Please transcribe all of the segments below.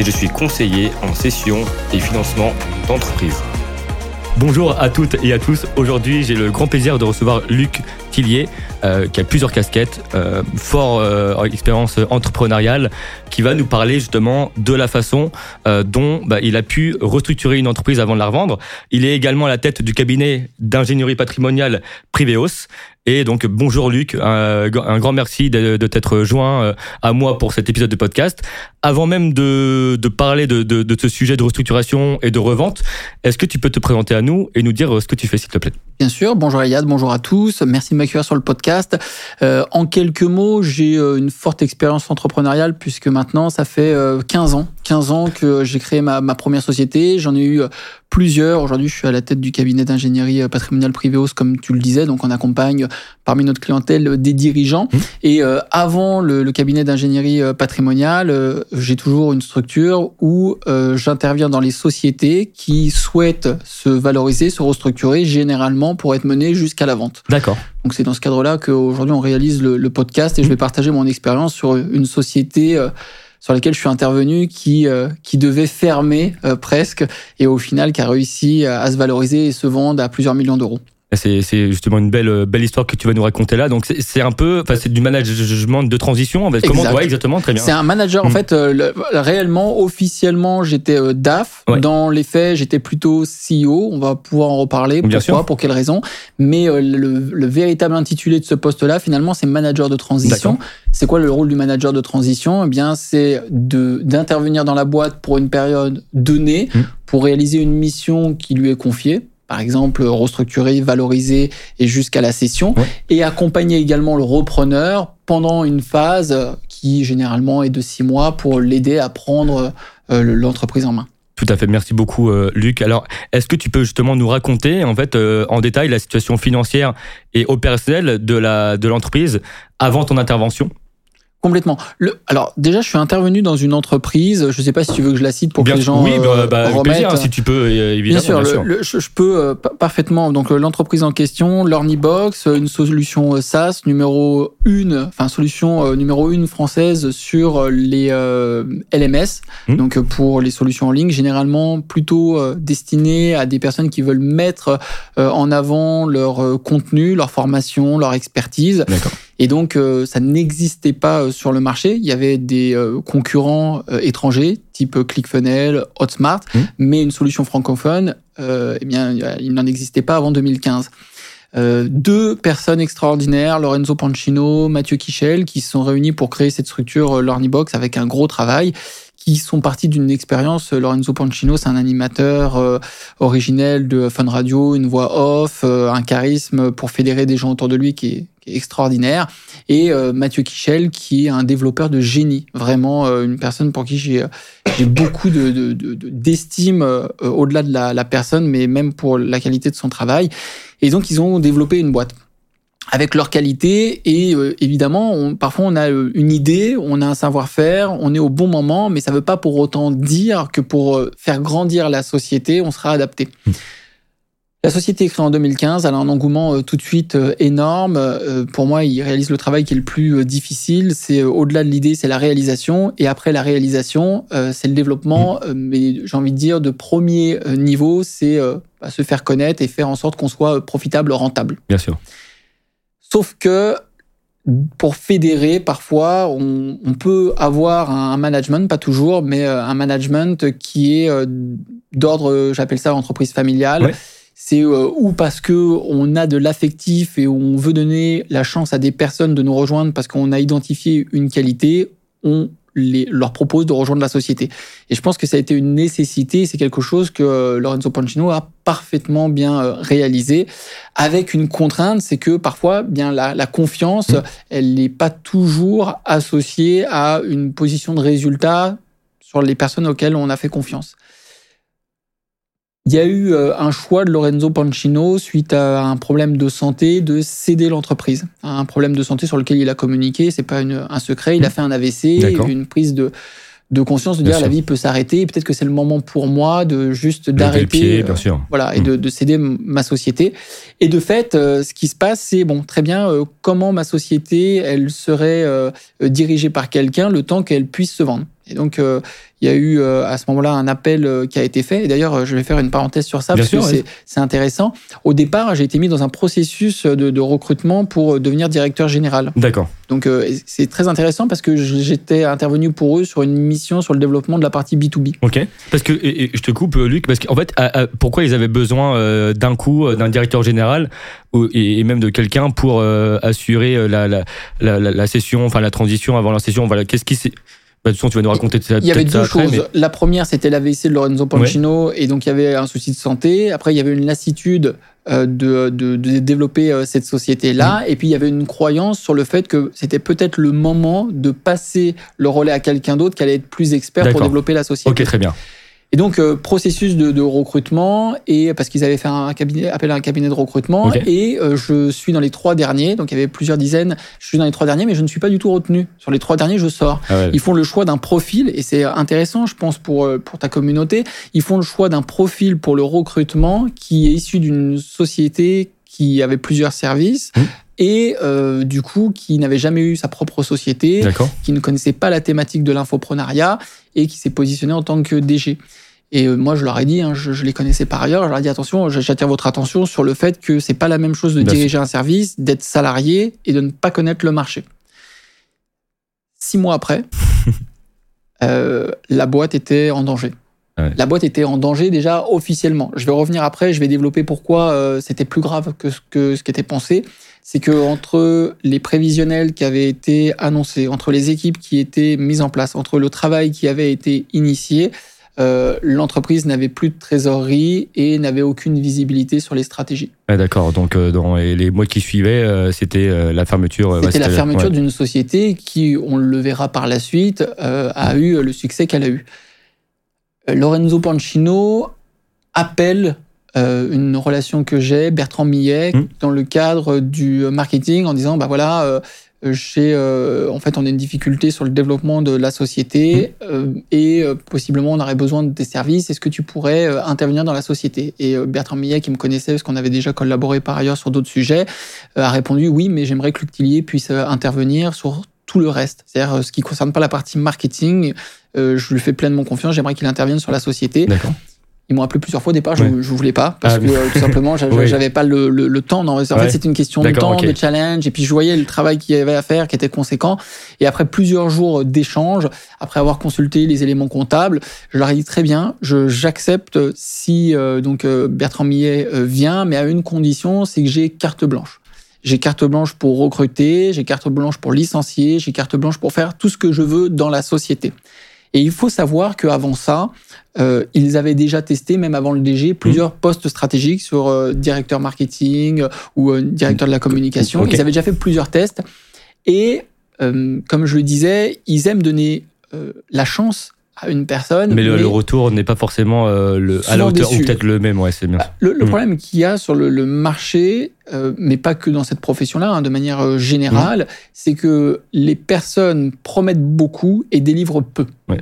et je suis conseiller en session et financement d'entreprise. Bonjour à toutes et à tous. Aujourd'hui, j'ai le grand plaisir de recevoir Luc Tillier, euh, qui a plusieurs casquettes, euh, fort euh, expérience entrepreneuriale, qui va nous parler justement de la façon euh, dont bah, il a pu restructurer une entreprise avant de la revendre. Il est également à la tête du cabinet d'ingénierie patrimoniale Priveos. Donc bonjour Luc, un, grand merci de, t'être joint euh, à moi pour cet épisode de podcast. Avant même de, parler de, ce sujet de restructuration et de revente, est-ce que tu peux te présenter à nous et nous dire ce que tu fais s'il te plaît? Bien sûr, bonjour Ayad, bonjour à tous, merci de m'accueillir sur le podcast. Euh, en quelques mots, j'ai euh, une forte expérience entrepreneuriale puisque maintenant ça fait 15 ans 15 ans que j'ai créé ma, ma, première société. J'en ai eu plusieurs. Aujourd'hui, je suis à la tête du cabinet d'ingénierie patrimoniale Priveos, comme tu le disais. Donc, on accompagne parmi notre clientèle des dirigeants. Mmh. Et euh, avant le, le cabinet d'ingénierie patrimoniale, euh, j'ai toujours une structure où euh, j'interviens dans les sociétés qui souhaitent se valoriser, se restructurer, généralement pour être menées jusqu'à la vente. D'accord. Donc, c'est dans ce cadre-là qu'aujourd'hui, on réalise le, le, podcast et mmh. je vais partager mon expérience sur une société sur lesquels je suis intervenu qui euh, devait fermer euh, presque et au final qui a réussi à se valoriser et se vendre à plusieurs millions d'euros. C'est justement une belle belle histoire que tu vas nous raconter là. Donc c'est un peu, enfin c'est du management de transition. En fait. Comment exact. ouais, exactement Très bien. C'est un manager. En mmh. fait, euh, le, réellement, officiellement, j'étais euh, DAF. Ouais. Dans les faits, j'étais plutôt CEO. On va pouvoir en reparler. Bien Pourquoi? sûr. Pour quelles raisons Mais euh, le, le, véritable intitulé de ce poste-là, finalement, c'est manager de transition. C'est quoi le rôle du manager de transition? Eh bien, c'est de d'intervenir dans la boîte pour une période donnée, mmh. pour réaliser une mission qui lui est confiée par exemple restructurer, valoriser et jusqu'à la cession, ouais. et accompagner également le repreneur pendant une phase qui généralement est de six mois pour l'aider à prendre euh, l'entreprise en main. Tout à fait, merci beaucoup euh, Luc. Alors, est-ce que tu peux justement nous raconter en fait euh, en détail la situation financière et opérationnelle de la de l'entreprise avant ton intervention? Complètement. Le, alors déjà, je suis intervenu dans une entreprise. Je ne sais pas si tu veux que je la cite pour bien, que les gens oui, bah, bah, avec plaisir, hein, si tu peux évidemment. Bien sûr, bien sûr. Le, le, je, je, peux euh, parfaitement. Donc l'entreprise en question, Learnybox, une solution SaaS numéro une, enfin solution euh, numéro une française sur les euh, LMS. Mmh. Donc pour les solutions en ligne, généralement plutôt euh, destinées à des personnes qui veulent mettre euh, en avant leur contenu, leur formation, leur expertise. D'accord. Et donc, euh, ça n'existait pas euh, sur le marché. Il y avait des euh, concurrents étrangers, type ClickFunnels, Hotmart, mmh. mais une solution francophone, eh bien, il n'en existait pas avant 2015. Euh, deux personnes extraordinaires, Lorenzo Pancino, Mathieu Kichel, qui se sont réunis pour créer cette structure euh, Learnybox avec un gros travail qui sont partis d'une expérience. Lorenzo Pancino, c'est un animateur euh, originel de Fun Radio, une voix off, euh, un charisme pour fédérer des gens autour de lui qui est, extraordinaire. Et euh, Mathieu Kichel, qui est un développeur de génie, vraiment euh, une personne pour qui j'ai beaucoup d'estime de, de, de, euh, au-delà de la personne, mais même pour la qualité de son travail. Et donc, ils ont développé une boîte avec leur qualité et euh, évidemment on, parfois on a une idée, on a un savoir-faire, on est au bon moment, mais ça ne veut pas pour autant dire que pour euh, faire grandir la société, on sera adapté. Mmh. La société est créée en 2015, elle a un engouement euh, tout de suite euh, énorme. Euh, pour moi, il réalise le travail qui est le plus euh, difficile. C'est au-delà de l'idée, c'est la réalisation. Et après la réalisation, c'est le développement. Mmh. mais j'ai envie de dire de premier niveau, c'est bah, se faire connaître et faire en sorte qu'on soit profitable, rentable. Bien sûr. Sauf que pour fédérer, parfois, on, on, peut avoir un management, pas toujours, mais un management qui est d'ordre, j'appelle ça entreprise familiale. Ouais. C'est euh, ou parce que on a de l'affectif et on veut donner la chance à des personnes de nous rejoindre parce qu'on a identifié une qualité, on leur propose de rejoindre la société. Et je pense que ça a été une nécessité, c'est quelque chose que euh, Lorenzo Pancino a parfaitement bien euh, réalisé, avec une contrainte, c'est que parfois, bien la, la confiance, elle n'est pas toujours associée à une position de résultat sur les personnes auxquelles on a fait confiance. Il y a eu euh, un choix de Lorenzo Pancino suite à un problème de santé de céder l'entreprise. Un problème de santé sur lequel il a communiqué, c'est pas une, un secret. Il a fait un AVC, une prise de, de conscience de dire la vie peut s'arrêter. Peut-être que c'est le moment pour moi de juste d'arrêter, euh, voilà, et de, de, céder ma société. Et de fait, euh, ce qui se passe, c'est bon, très bien. comment ma société, elle serait dirigée par quelqu'un le temps qu'elle puisse se vendre. Et donc, il y a eu euh, à ce moment-là un appel euh, qui a été fait. Et d'ailleurs, je vais faire une parenthèse sur ça parce que c'est intéressant. Au départ, j'ai été mis dans un processus de, de recrutement pour euh, devenir directeur général. D'accord. Donc c'est très intéressant parce que j'étais intervenu pour eux sur une mission sur le développement de la partie B2B. Ok. Parce que et, je te coupe, Luc, parce qu'en fait, pourquoi ils avaient besoin d'un coup d'un directeur général et même de quelqu'un pour assurer la, la, la, la, session, enfin la transition avant la session. Voilà, qu'est-ce qui s'est bah, de toute façon, tu vas nous raconter Il y avait deux choses. La première, c'était l'AVC de Lorenzo Pancino, et donc il y avait un souci de santé. Après, il y avait une lassitude euh, de, de, de développer euh, cette société-là. Et puis, il y avait une croyance sur le fait que c'était peut-être le moment de passer le relais à quelqu'un d'autre qui allait être plus expert pour développer la société. Ok, très bien. Et donc, euh, processus de, de, recrutement, et parce qu'ils avaient fait un cabinet, appel à un cabinet de recrutement, et euh, je suis dans les trois derniers, donc il y avait plusieurs dizaines, je suis dans les trois derniers, mais je ne suis pas du tout retenu. Sur les trois derniers, je sors. Ah Ils font le choix d'un profil, et c'est intéressant, je pense, pour, euh, pour ta communauté. Ils font le choix d'un profil pour le recrutement qui est issu d'une société qui avait plusieurs services. Mmh et euh, du coup qui n'avait jamais eu sa propre société, qui ne connaissait pas la thématique de l'infoprenariat et qui s'est positionné en tant que DG. Et euh, moi, je leur ai dit, hein, je, les connaissais par ailleurs, je leur ai dit attention, j'attire votre attention sur le fait que c'est pas la même chose de diriger un service, d'être salarié et de ne pas connaître le marché. Six mois après, euh, la boîte était en danger. La boîte était en danger déjà officiellement. Je vais revenir après, je vais développer pourquoi euh, c'était plus grave que ce, que ce qui était pensé. C'est que entre les prévisionnels qui avaient été annoncés, entre les équipes qui étaient mises en place, entre le travail qui avait été initié, euh, l'entreprise n'avait plus de trésorerie et n'avait aucune visibilité sur les stratégies. D'accord, donc euh, dans les mois qui suivaient, c'était la fermeture. C'était la fermeture d'une société qui, on le verra par la suite, a eu le succès qu'elle a eu. Lorenzo Pancino appelle euh, une relation que j'ai, Bertrand Millet, hmm. dans le cadre du marketing, en disant bah voilà, euh, j'ai euh, en fait on a une difficulté sur le développement de la société hmm. et possiblement on aurait besoin de tes services. Est-ce que tu pourrais intervenir dans la société? Et Bertrand Millet, qui me connaissait parce qu'on avait déjà collaboré par ailleurs sur d'autres sujets, a répondu oui, mais j'aimerais que Luc Tillier puisse intervenir sur tout le reste, c'est-à-dire ce qui concerne pas la partie marketing euh, je lui fais pleinement confiance, j'aimerais qu'il intervienne sur la société. Ils m'ont appelé plusieurs fois au départ, je ne voulais pas, parce ah, que euh, tout simplement, j'avais pas le, le, temps. en fait, c'est une question de temps, de challenge. Et puis, je voyais le travail qu'il y avait à faire, qui était conséquent. Et après plusieurs jours d'échange, après avoir consulté les éléments comptables, je leur ai dit très bien, j'accepte si euh, donc Bertrand Millet vient, mais à une condition, c'est que j'ai carte blanche. J'ai carte blanche pour recruter, j'ai carte blanche pour licencier, j'ai carte blanche pour faire tout ce que je veux dans la société. Et il faut savoir qu'avant ça, euh, ils avaient déjà testé, même avant le DG, plusieurs mmh. postes stratégiques sur euh, directeur marketing ou euh, directeur de la communication. Ils avaient déjà fait plusieurs tests. Et comme je le disais, ils aiment donner la chance à une personne. Mais le, retour n'est pas forcément le, à la hauteur ou peut-être le même, ouais, c'est bien. Bah, le, mmh. problème qu'il y a sur le, marché, mais pas que dans cette profession-là, hein, de manière générale, mmh. c'est que les personnes promettent beaucoup et délivrent peu. Ouais.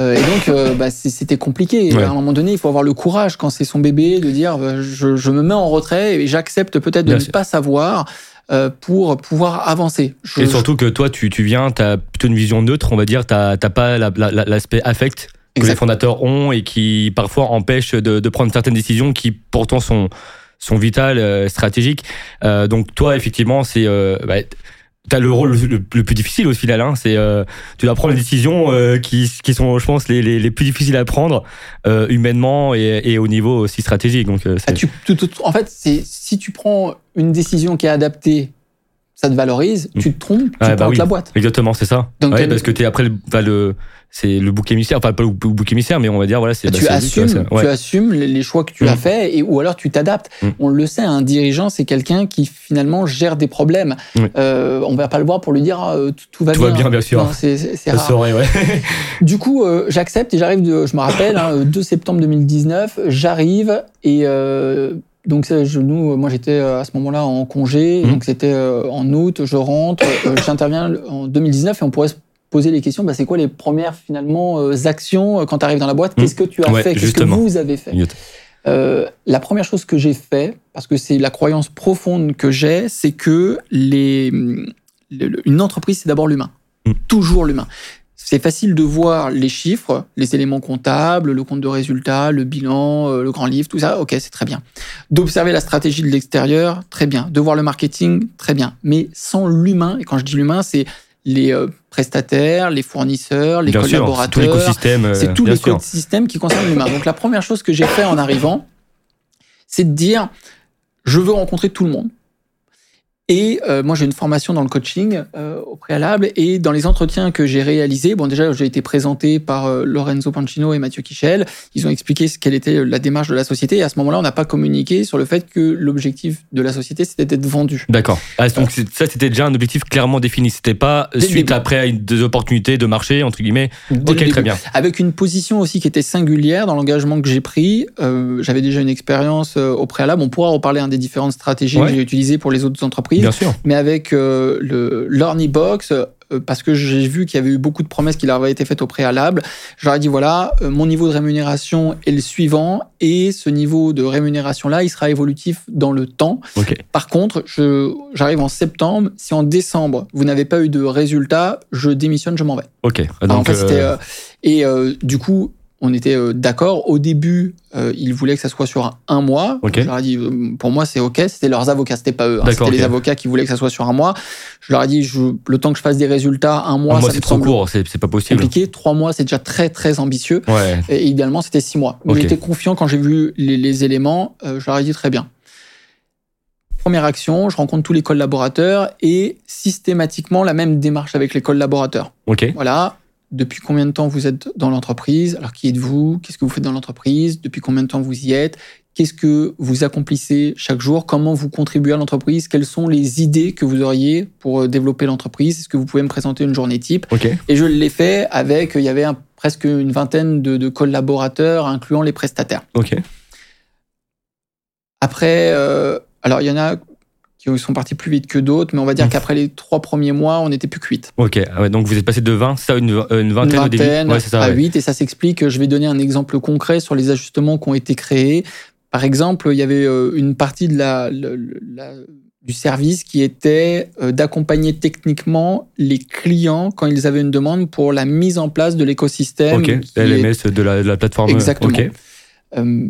Euh, et donc, euh, bah, c'était compliqué. À un moment donné, il faut avoir le courage, quand c'est son bébé, de dire bah, je, je, me mets en retrait et j'accepte peut-être de ne pas savoir euh, pour pouvoir avancer. et surtout que toi, tu, tu viens, tu as plutôt une vision neutre, on va dire, tu n'as pas l'aspect affect que les fondateurs ont et qui parfois empêche de, de, prendre certaines décisions qui pourtant sont, sont vitales, stratégiques. donc toi, effectivement, c'est... Bah, T'as le rôle le, plus difficile au final, hein, c'est euh, tu dois prendre les décisions euh, qui, qui sont, je pense, les, les, les plus difficiles à prendre euh, humainement et, et, au niveau aussi stratégique. Donc, ah, tu, en fait, c'est si tu prends une décision qui est adaptée ça te valorise, tu te trompes, tu Ouais, bah oui. la boîte. Exactement, c'est ça. Donc, ouais, t'as- parce que t'es après le, enfin, le c'est le bouc émissaire, enfin pas le bou- bouc émissaire, mais on va dire voilà, c'est bah, tu lui, assumes, c'est- ouais. tu assumes les choix que tu Mm. as faits et ou alors tu t'adaptes. Mm. On le sait, un dirigeant c'est quelqu'un qui finalement gère des problèmes. Oui. Euh, on va pas le voir pour lui dire ah, euh, tout, tout va Tout bien. va bien, bien sûr. C'est rare. saurait, ouais. Du coup, euh, j'accepte et j'arrive. Je me rappelle, hein, 2 septembre 2019, j'arrive et euh, donc je, nous, moi j'étais euh, à ce moment-là en congé, Mhm. donc c'était euh, en août. Je rentre, euh, j'interviens en 2019 et on pourrait se poser les questions. Bah, c'est quoi les premières finalement euh, actions euh, quand tu arrives dans la boîte? Mhm. Qu'est-ce que tu as Ouais, fait? Qu'est-ce que vous avez fait? Euh, la première chose que j'ai fait, parce que c'est la croyance profonde que j'ai, c'est que les, le- le- une entreprise, c'est d'abord l'humain. Mm. Toujours l'humain. C'est facile de voir les chiffres, les éléments comptables, le compte de résultats, le bilan, euh, le grand livre, tout ça, ok, c'est très bien. D'observer la stratégie de l'extérieur, très bien. De voir le marketing, très bien. Mais sans l'humain, et quand je dis l'humain, c'est les euh, prestataires, les fournisseurs, les bien sûr, c'est tout collaborateurs, l'écosystème. euh, c'est tout sûr. l'écosystème qui concerne l'humain. Donc la première chose que j'ai fait en arrivant, c'est de dire, je veux rencontrer tout le monde. Et euh, moi, j'ai une formation dans le coaching euh, au préalable. Et dans les entretiens que j'ai réalisés, bon, déjà, j'ai été présenté par euh, Lorenzo Pancino et Mathieu Kichel. Ils ont expliqué ce quelle était la démarche de la société. Et à ce moment-là, on n'a pas communiqué sur le fait que l'objectif de la société, c'était d'être vendu. D'accord. Ah, donc ça, c'était déjà un objectif clairement défini. C'était pas le suite après à une- des opportunités de marché entre guillemets. Ok, très bien. avec une position aussi qui était singulière dans l'engagement que j'ai pris. Euh, J'avais déjà une expérience euh, au préalable. On pourra reparler hein, des différentes stratégies Ouais. que j'ai utilisées pour les autres entreprises. Bien sûr. Mais avec euh, le euh, parce que j'ai vu qu'il y avait eu beaucoup de promesses qui leur avaient été faites au préalable, ai dit voilà, euh, mon niveau de rémunération est le suivant et ce niveau de rémunération-là, il sera évolutif dans le temps. Par contre, j'arrive en septembre. Si en décembre, vous n'avez pas eu de résultat, je démissionne, je m'en vais. Ok. Donc en fait, c'était, euh, euh, et euh, du coup, on était euh, d'accord. Au début, euh, ils voulaient que ça soit sur un, mois. Je leur ai dit, euh, pour moi, c'est OK. C'était leurs avocats, c'était pas eux. hein. C'était les avocats qui voulaient que ça soit sur un mois. Je leur ai dit, je- le temps que je fasse des résultats, un mois, c'est trop court, c'est pas possible. compliqué. Trois mois, c'est déjà très, très ambitieux. Ouais. Et idéalement, c'était six mois. J'étais confiant quand j'ai vu les, les éléments. euh, je leur ai dit très bien. Première action, je rencontre tous les collaborateurs et systématiquement la même démarche avec les collaborateurs. Voilà. Depuis combien de temps vous êtes dans l'entreprise? Alors, qui êtes-vous? Qu'est-ce que vous faites dans l'entreprise? Depuis combien de temps vous y êtes? Qu'est-ce que vous accomplissez chaque jour? Comment vous contribuez à l'entreprise? Quelles sont les idées que vous auriez pour euh, développer l'entreprise? Est-ce que vous pouvez me présenter une journée type? Ok. Et je l'ai fait avec, il y avait un- presque une vingtaine de, de collaborateurs, incluant les prestataires. Ok. Après, euh, alors il y en a qui sont partis plus vite que d'autres, mais on va dire Mhm. qu'après les trois premiers mois, on n'était plus que 8. Ok. Ah ouais, donc vous êtes passé de 20, ça, une, euh, une Une vingtaine au début. vingtaine Ouais, c'est ça. à ouais. 8, et ça s'explique. Je vais donner un exemple concret sur les ajustements qui ont été créés. Par exemple, il y avait euh, une partie de la, du service qui était euh, d'accompagner techniquement les clients quand ils avaient une demande pour la mise en place de l'écosystème. Ok. est- LMS de la, de la plateforme. Exactement. Ok. Euh,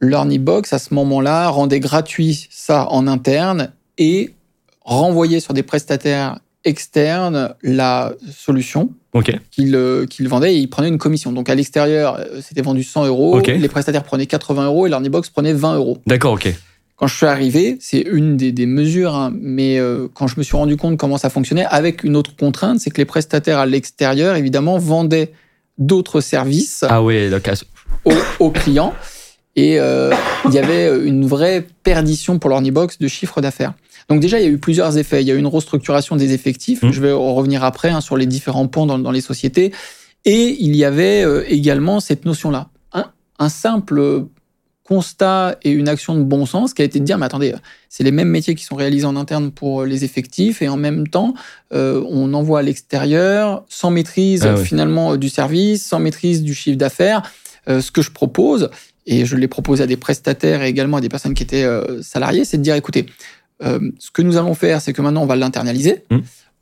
LearnyBox, à ce moment-là, rendait gratuit ça en interne et renvoyait sur des prestataires externes la solution Ok. qu'il euh, qu'il vendait et il prenait une commission. Donc à l'extérieur, euh, c'était vendu 100 euros, les prestataires prenaient 80 euros et LearnyBox prenait 20 euros. D'accord. Ok. Quand je suis arrivé, c'est une des, des mesures, hein, mais euh, quand je me suis rendu compte comment ça fonctionnait, avec une autre contrainte, c'est que les prestataires à l'extérieur, évidemment, vendaient d'autres services Ah. Donc, aux, aux clients. Et euh, il y avait une vraie perdition pour l'Ornibox de chiffre d'affaires. Donc déjà, il y a eu plusieurs effets. Il y a eu une restructuration des effectifs. Mmh. Je vais en revenir après hein, sur les différents pans dans, dans les sociétés. Et il y avait euh, également cette notion-là. Un, un simple constat et une action de bon sens qui a été de dire, mais attendez, c'est les mêmes métiers qui sont réalisés en interne pour les effectifs et en même temps, euh, on envoie à l'extérieur sans maîtrise Ah oui. finalement du service, sans maîtrise du chiffre d'affaires. Euh, ce que je propose, et je l'ai proposé à des prestataires et également à des personnes qui étaient euh, salariées, c'est de dire, écoutez, euh, ce que nous allons faire, c'est que maintenant, on va l'internaliser. Mmh.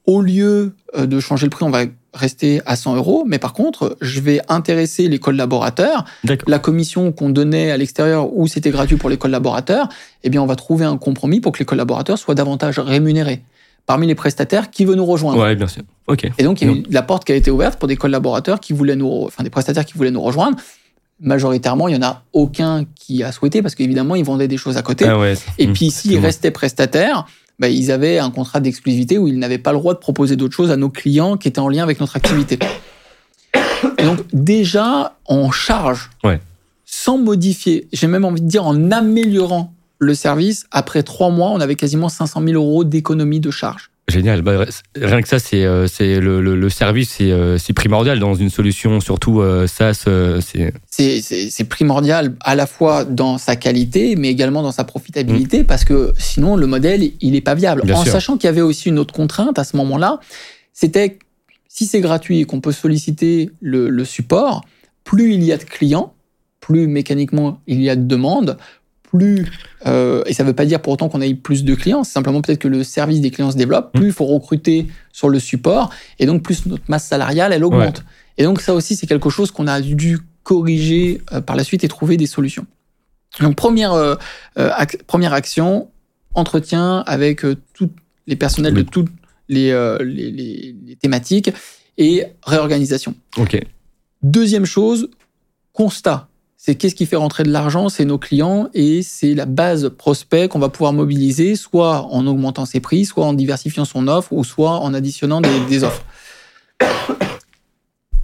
Au lieu euh, de changer le prix, on va rester à 100 euros. Mais par contre, je vais intéresser les collaborateurs. La commission qu'on donnait à l'extérieur où c'était gratuit pour les collaborateurs, eh bien, on va trouver un compromis pour que les collaborateurs soient davantage rémunérés. Parmi les prestataires, qui veut nous rejoindre Ouais, bien sûr. Ok. et donc, il y a eu la porte qui a été ouverte pour des collaborateurs qui voulaient nous, enfin, des prestataires qui voulaient nous rejoindre. Majoritairement, il y en a aucun qui a souhaité parce qu'évidemment, ils vendaient des choses à côté. Ah ouais. Et Mmh, puis, s'ils restaient prestataires, bah, ils avaient un contrat d'exclusivité où ils n'avaient pas le droit de proposer d'autres choses à nos clients qui étaient en lien avec notre activité. Et donc déjà, on charge, Ouais. sans modifier, j'ai même envie de dire en améliorant le service, après trois mois, on avait quasiment 500 000 euros d'économie de charge. Génial. Bah, rien que ça, c'est euh, c'est le, le, le service, c'est euh, primordial dans une solution, surtout euh, SaaS. c'est primordial à la fois dans sa qualité, mais également dans sa profitabilité, parce que sinon, le modèle, il n'est pas viable. Bien en sûr. sachant qu'il y avait aussi une autre contrainte à ce moment-là, c'était si c'est gratuit et qu'on peut solliciter le, le support, plus il y a de clients, plus mécaniquement il y a de demandes, plus, euh, et ça ne veut pas dire pour autant qu'on ait plus de clients, c'est simplement peut-être que le service des clients se développe, plus il faut recruter sur le support, et donc plus notre masse salariale, elle augmente. Et donc ça aussi, c'est quelque chose qu'on a dû corriger euh, par la suite et trouver des solutions. Donc première, euh, ac- première action, entretien avec tous les personnels de toutes les, les, les- les thématiques et réorganisation. ok. Deuxième chose, constat. C'est qu'est-ce qui fait rentrer de l'argent, c'est nos clients et c'est la base prospect qu'on va pouvoir mobiliser, soit en augmentant ses prix, soit en diversifiant son offre, ou soit en additionnant des, des offres.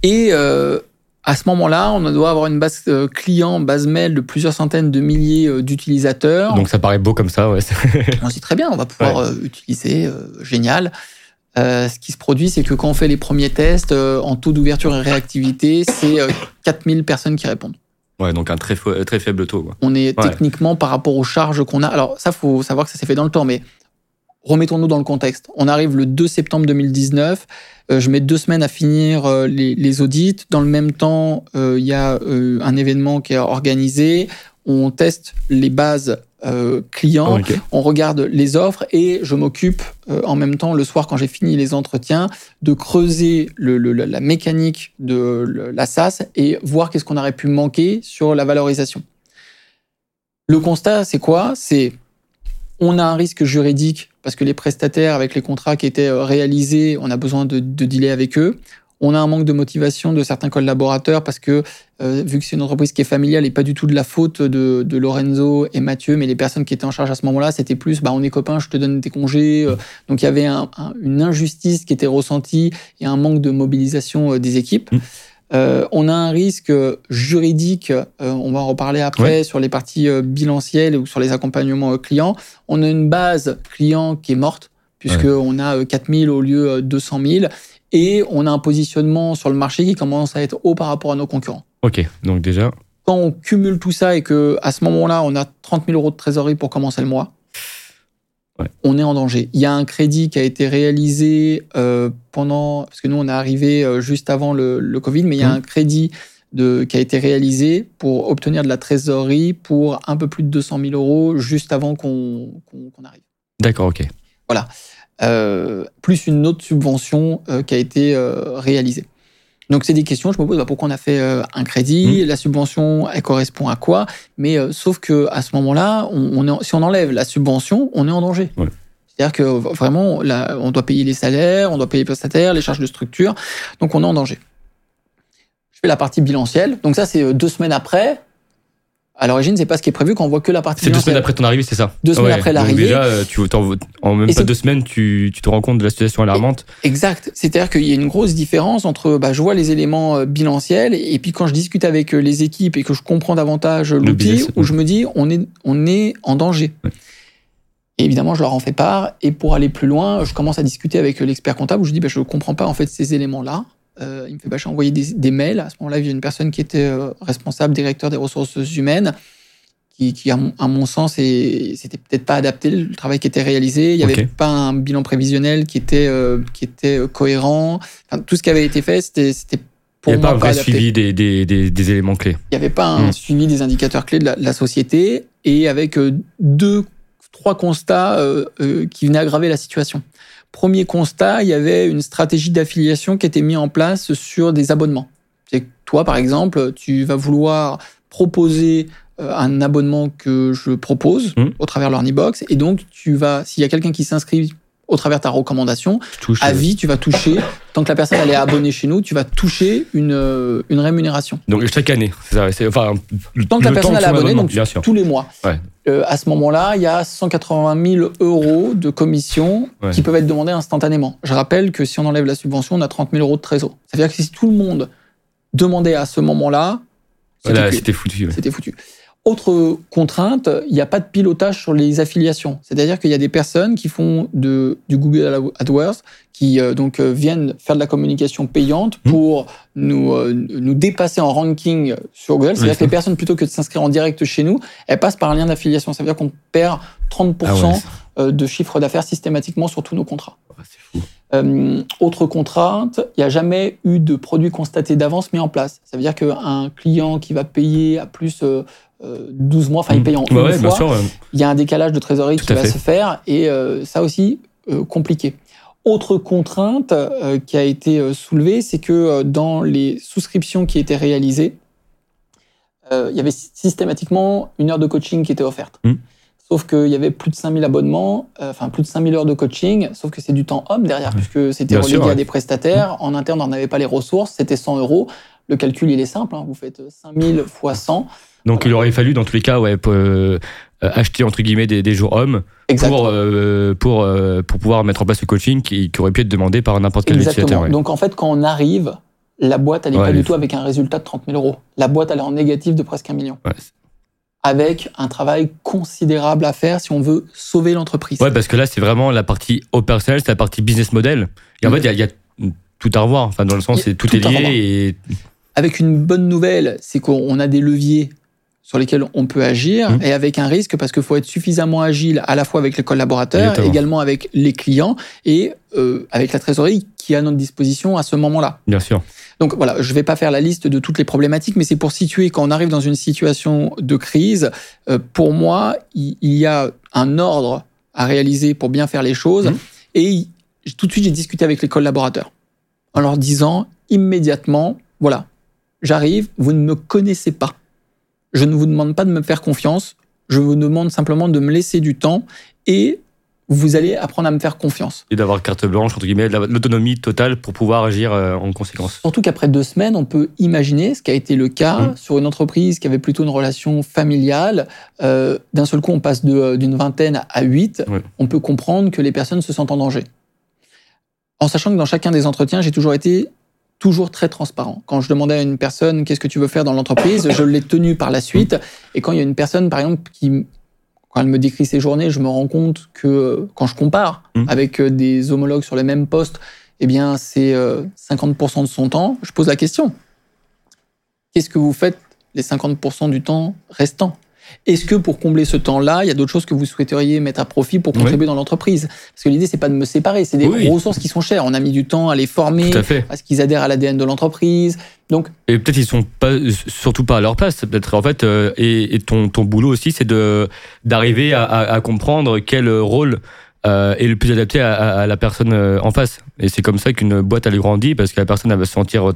Et euh, à ce moment-là, on doit avoir une base euh, client, base mail de plusieurs centaines de milliers euh, d'utilisateurs. Donc ça paraît beau comme ça, ouais. On se dit très bien, on va pouvoir utiliser, euh, génial. Euh, ce qui se produit, c'est que quand on fait les premiers tests en taux d'ouverture et réactivité, c'est euh, 4000 personnes qui répondent. Ouais, donc un très, très faible taux. Quoi. On est Ouais. techniquement par rapport aux charges qu'on a. Alors ça, faut savoir que ça s'est fait dans le temps, mais remettons-nous dans le contexte. On arrive le 2 septembre 2019. euh, je mets deux semaines à finir euh, les, les audits. Dans le même temps, euh, il y a un événement qui est organisé. On teste les bases euh, clients Ok. on regarde les offres et je m'occupe euh, en même temps le soir quand j'ai fini les entretiens de creuser le- le- la mécanique de le- la SaaS et voir qu'est-ce qu'on aurait pu manquer sur la valorisation. Le constat, c'est quoi? C'est on a un risque juridique parce que les prestataires avec les contrats qui étaient euh, réalisés, on a besoin de, de dealer avec eux. On a un manque de motivation de certains collaborateurs parce que, euh, vu que c'est une entreprise qui est familiale et pas du tout de la faute de, de Lorenzo et Mathieu, mais les personnes qui étaient en charge à ce moment-là, c'était plus bah, on est copains, je te donne tes congés. Euh, Donc il y avait un- un- une injustice qui était ressentie et un manque de mobilisation euh, des équipes. Mm. Euh, on a un risque juridique, euh, on va en reparler après sur les parties euh, bilancielles ou sur les accompagnements euh, clients. On a une base client qui est morte, puisqu'on a euh, 4000 au lieu euh, 200 000. Et on a un positionnement sur le marché qui commence à être haut par rapport à nos concurrents. Ok, donc déjà, Quand on cumule tout ça et que à ce moment-là, on a 30 000 euros de trésorerie pour commencer le mois, Ouais. on est en danger. Il y a un crédit qui a été réalisé euh, pendant, parce que nous on est arrivé euh, juste avant le, le Covid, mais il y a Mhm. un crédit de, qui a été réalisé pour obtenir de la trésorerie pour un peu plus de 200 000 euros juste avant qu'on arrive. d'accord, ok. Euh, plus une autre subvention euh, qui a été euh, réalisée. Donc c'est des questions, je me pose bah, pourquoi on a fait un crédit, la subvention elle correspond à quoi, mais sauf que à ce moment-là, on, on si on enlève la subvention, on est en danger. Ouais. C'est-à-dire que vraiment, là, on doit payer les salaires, on doit payer les prestataires, les charges de structure, donc on est en danger. Je fais la partie bilancielle, donc ça c'est deux semaines après. À l'origine, c'est pas ce qui est prévu quand on voit que la partie C'est deux semaines après ton arrivée, c'est ça Deux semaines après l'arrivée. Déjà, tu, en même Et pas deux semaines, tu, tu te rends compte de la situation alarmante. Exact. C'est-à-dire qu'il y a une grosse différence entre, bah, je vois les éléments euh, bilanciels et puis quand je discute avec euh, les équipes et que je comprends davantage euh, l'outil, où je me dis, on est, on est en danger. Ouais. Et évidemment, je leur en fais part. Et pour aller plus loin, je commence à discuter avec l'expert comptable où je dis, bah, je comprends pas en fait ces éléments-là. Euh, il me fait, bah, envoyé des, des mails. À ce moment-là, il y a une personne qui était euh, responsable, directeur des ressources humaines, qui, qui à, mon, à mon sens, c'était peut-être pas adapté le travail qui était réalisé. Il n'y avait pas un bilan prévisionnel qui était, euh, qui était cohérent. Enfin, tout ce qui avait été fait, c'était c'était Il pour n'y a pas un vrai adapté. suivi des, des, des, des éléments clés. Il n'y avait pas un Mm. suivi des indicateurs clés de la, de la société et avec deux, trois constats qui venaient aggraver la situation. Premier constat, il y avait une stratégie d'affiliation qui était mise en place sur des abonnements. C'est toi, par exemple, tu vas vouloir proposer euh, un abonnement que je propose Mm. au travers de l'Ornibox et donc tu vas, s'il y a quelqu'un qui s'inscrit au travers de ta recommandation, Touche, à euh, vie, tu vas toucher, tant que la personne elle est abonnée chez nous, tu vas toucher une, euh, une rémunération. Donc chaque année, c'est ça. Enfin, Tant que la personne elle est abonnée, donc tous les mois. Ouais. Euh, à ce moment-là, il y a 180 000 euros de commissions Ouais. qui peuvent être demandées instantanément. Je rappelle que si on enlève la subvention, on a 30 000 euros de trésor. Ça veut dire que si tout le monde demandait à ce moment-là, c'était Voilà, foutu. C'était foutu. Autre contrainte, il n'y a pas de pilotage sur les affiliations. C'est-à-dire qu'il y a des personnes qui font de, du Google AdWords, qui euh, donc euh, viennent faire de la communication payante Hmm. pour nous, euh, nous dépasser en ranking sur Google. C'est-à-dire Oui, que les personnes, plutôt que de s'inscrire en direct chez nous, elles passent par un lien d'affiliation. Ça veut dire qu'on perd 30% Ah ouais, de chiffre d'affaires systématiquement sur tous nos contrats. c'est- c'est fou. Euh, autre contrainte, il n'y a jamais eu de produit constaté d'avance mis en place. Ça veut dire qu'un client qui va payer à plus 12 mois, enfin il paye en ouais, bien fois, sûr. ouais. il y a un décalage de trésorerie Tout qui va fait. se faire et euh, ça aussi euh, compliqué. Autre contrainte euh, qui a été euh, soulevée, c'est que euh, dans les souscriptions qui étaient réalisées, euh, il y avait systématiquement une heure de coaching qui était offerte. Mm. Sauf qu'il y avait plus de 5000 abonnements, euh, enfin plus de 5000 heures de coaching, sauf que c'est du temps homme derrière, puisque c'était relégué sûr, ouais. à des prestataires. En interne, on n'avait pas les ressources, c'était 100 euros. Le calcul, il est simple, hein, vous faites 5000 fois 100. Donc il aurait fallu dans tous les cas ouais, pour, euh, acheter entre guillemets des, des jours hommes pour, euh, pour, euh, pour pouvoir mettre en place le coaching qui, qui aurait pu être demandé par n'importe quel Exactement. utilisateur. ouais. Donc en fait, quand on arrive, la boîte, elle n'est Ouais, pas du tout avec un résultat de 30 000 euros. La boîte, elle est en négatif de presque un million. Ouais. Avec un travail considérable à faire si on veut sauver l'entreprise. Ouais, parce que là, c'est vraiment la partie opérationnelle, c'est la partie business model. Et en Mhm. fait, il y a- il y, a tout à revoir. Enfin, dans le sens, c'est tout, tout est lié. Et... Avec une bonne nouvelle, c'est qu'on a des leviers sur lesquels on peut agir Mhm. et avec un risque parce qu'il faut être suffisamment agile à la fois avec les collaborateurs, Exactement. également avec les clients et euh, avec la trésorerie qui est à notre disposition à ce moment-là. Bien sûr. Donc voilà, je ne vais pas faire la liste de toutes les problématiques, mais c'est pour situer quand on arrive dans une situation de crise. euh, pour moi, il, il y a un ordre à réaliser pour bien faire les choses. Mhm. Et tout de suite, j'ai discuté avec les collaborateurs en leur disant immédiatement, voilà, j'arrive, vous ne me connaissez pas. Je ne vous demande pas de me faire confiance, je vous demande simplement de me laisser du temps et vous allez apprendre à me faire confiance. Et d'avoir carte blanche, entre guillemets, l'autonomie totale pour pouvoir agir euh, en conséquence. Surtout qu'après deux semaines, on peut imaginer ce qui a été le cas Mm. sur une entreprise qui avait plutôt une relation familiale. Euh, D'un seul coup, on passe de- d'une vingtaine à huit. Ouais. On peut comprendre que les personnes se sentent en danger. En sachant que dans chacun des entretiens, j'ai toujours été toujours très transparent. Quand je demandais à une personne qu'est-ce que tu veux faire dans l'entreprise, je l'ai tenu par la suite. Et quand il y a une personne, par exemple, qui, quand elle me décrit ses journées, je me rends compte que euh, quand je compare Mm. avec euh, des homologues sur le même poste, eh bien, c'est euh, 50% de son temps. Je pose la question. Qu'est-ce que vous faites les 50% du temps restant? Est-ce que pour combler ce temps-là, il y a d'autres choses que vous souhaiteriez mettre à profit pour contribuer dans l'entreprise? Parce que l'idée, c'est pas de me séparer, c'est des Oui. ressources qui sont chères. On a mis du temps à les former, Tout à fait. à ce qu'ils adhèrent à l'ADN de l'entreprise. Donc, Et peut-être ils sont pas, surtout pas à leur place. Peut-être en fait, euh, et, et ton, ton boulot aussi, c'est de d'arriver à, à- à comprendre quel rôle euh, est le plus adapté à, à- la personne euh, en face. Et c'est comme ça qu'une boîte elle grandit parce que la personne elle va se sentir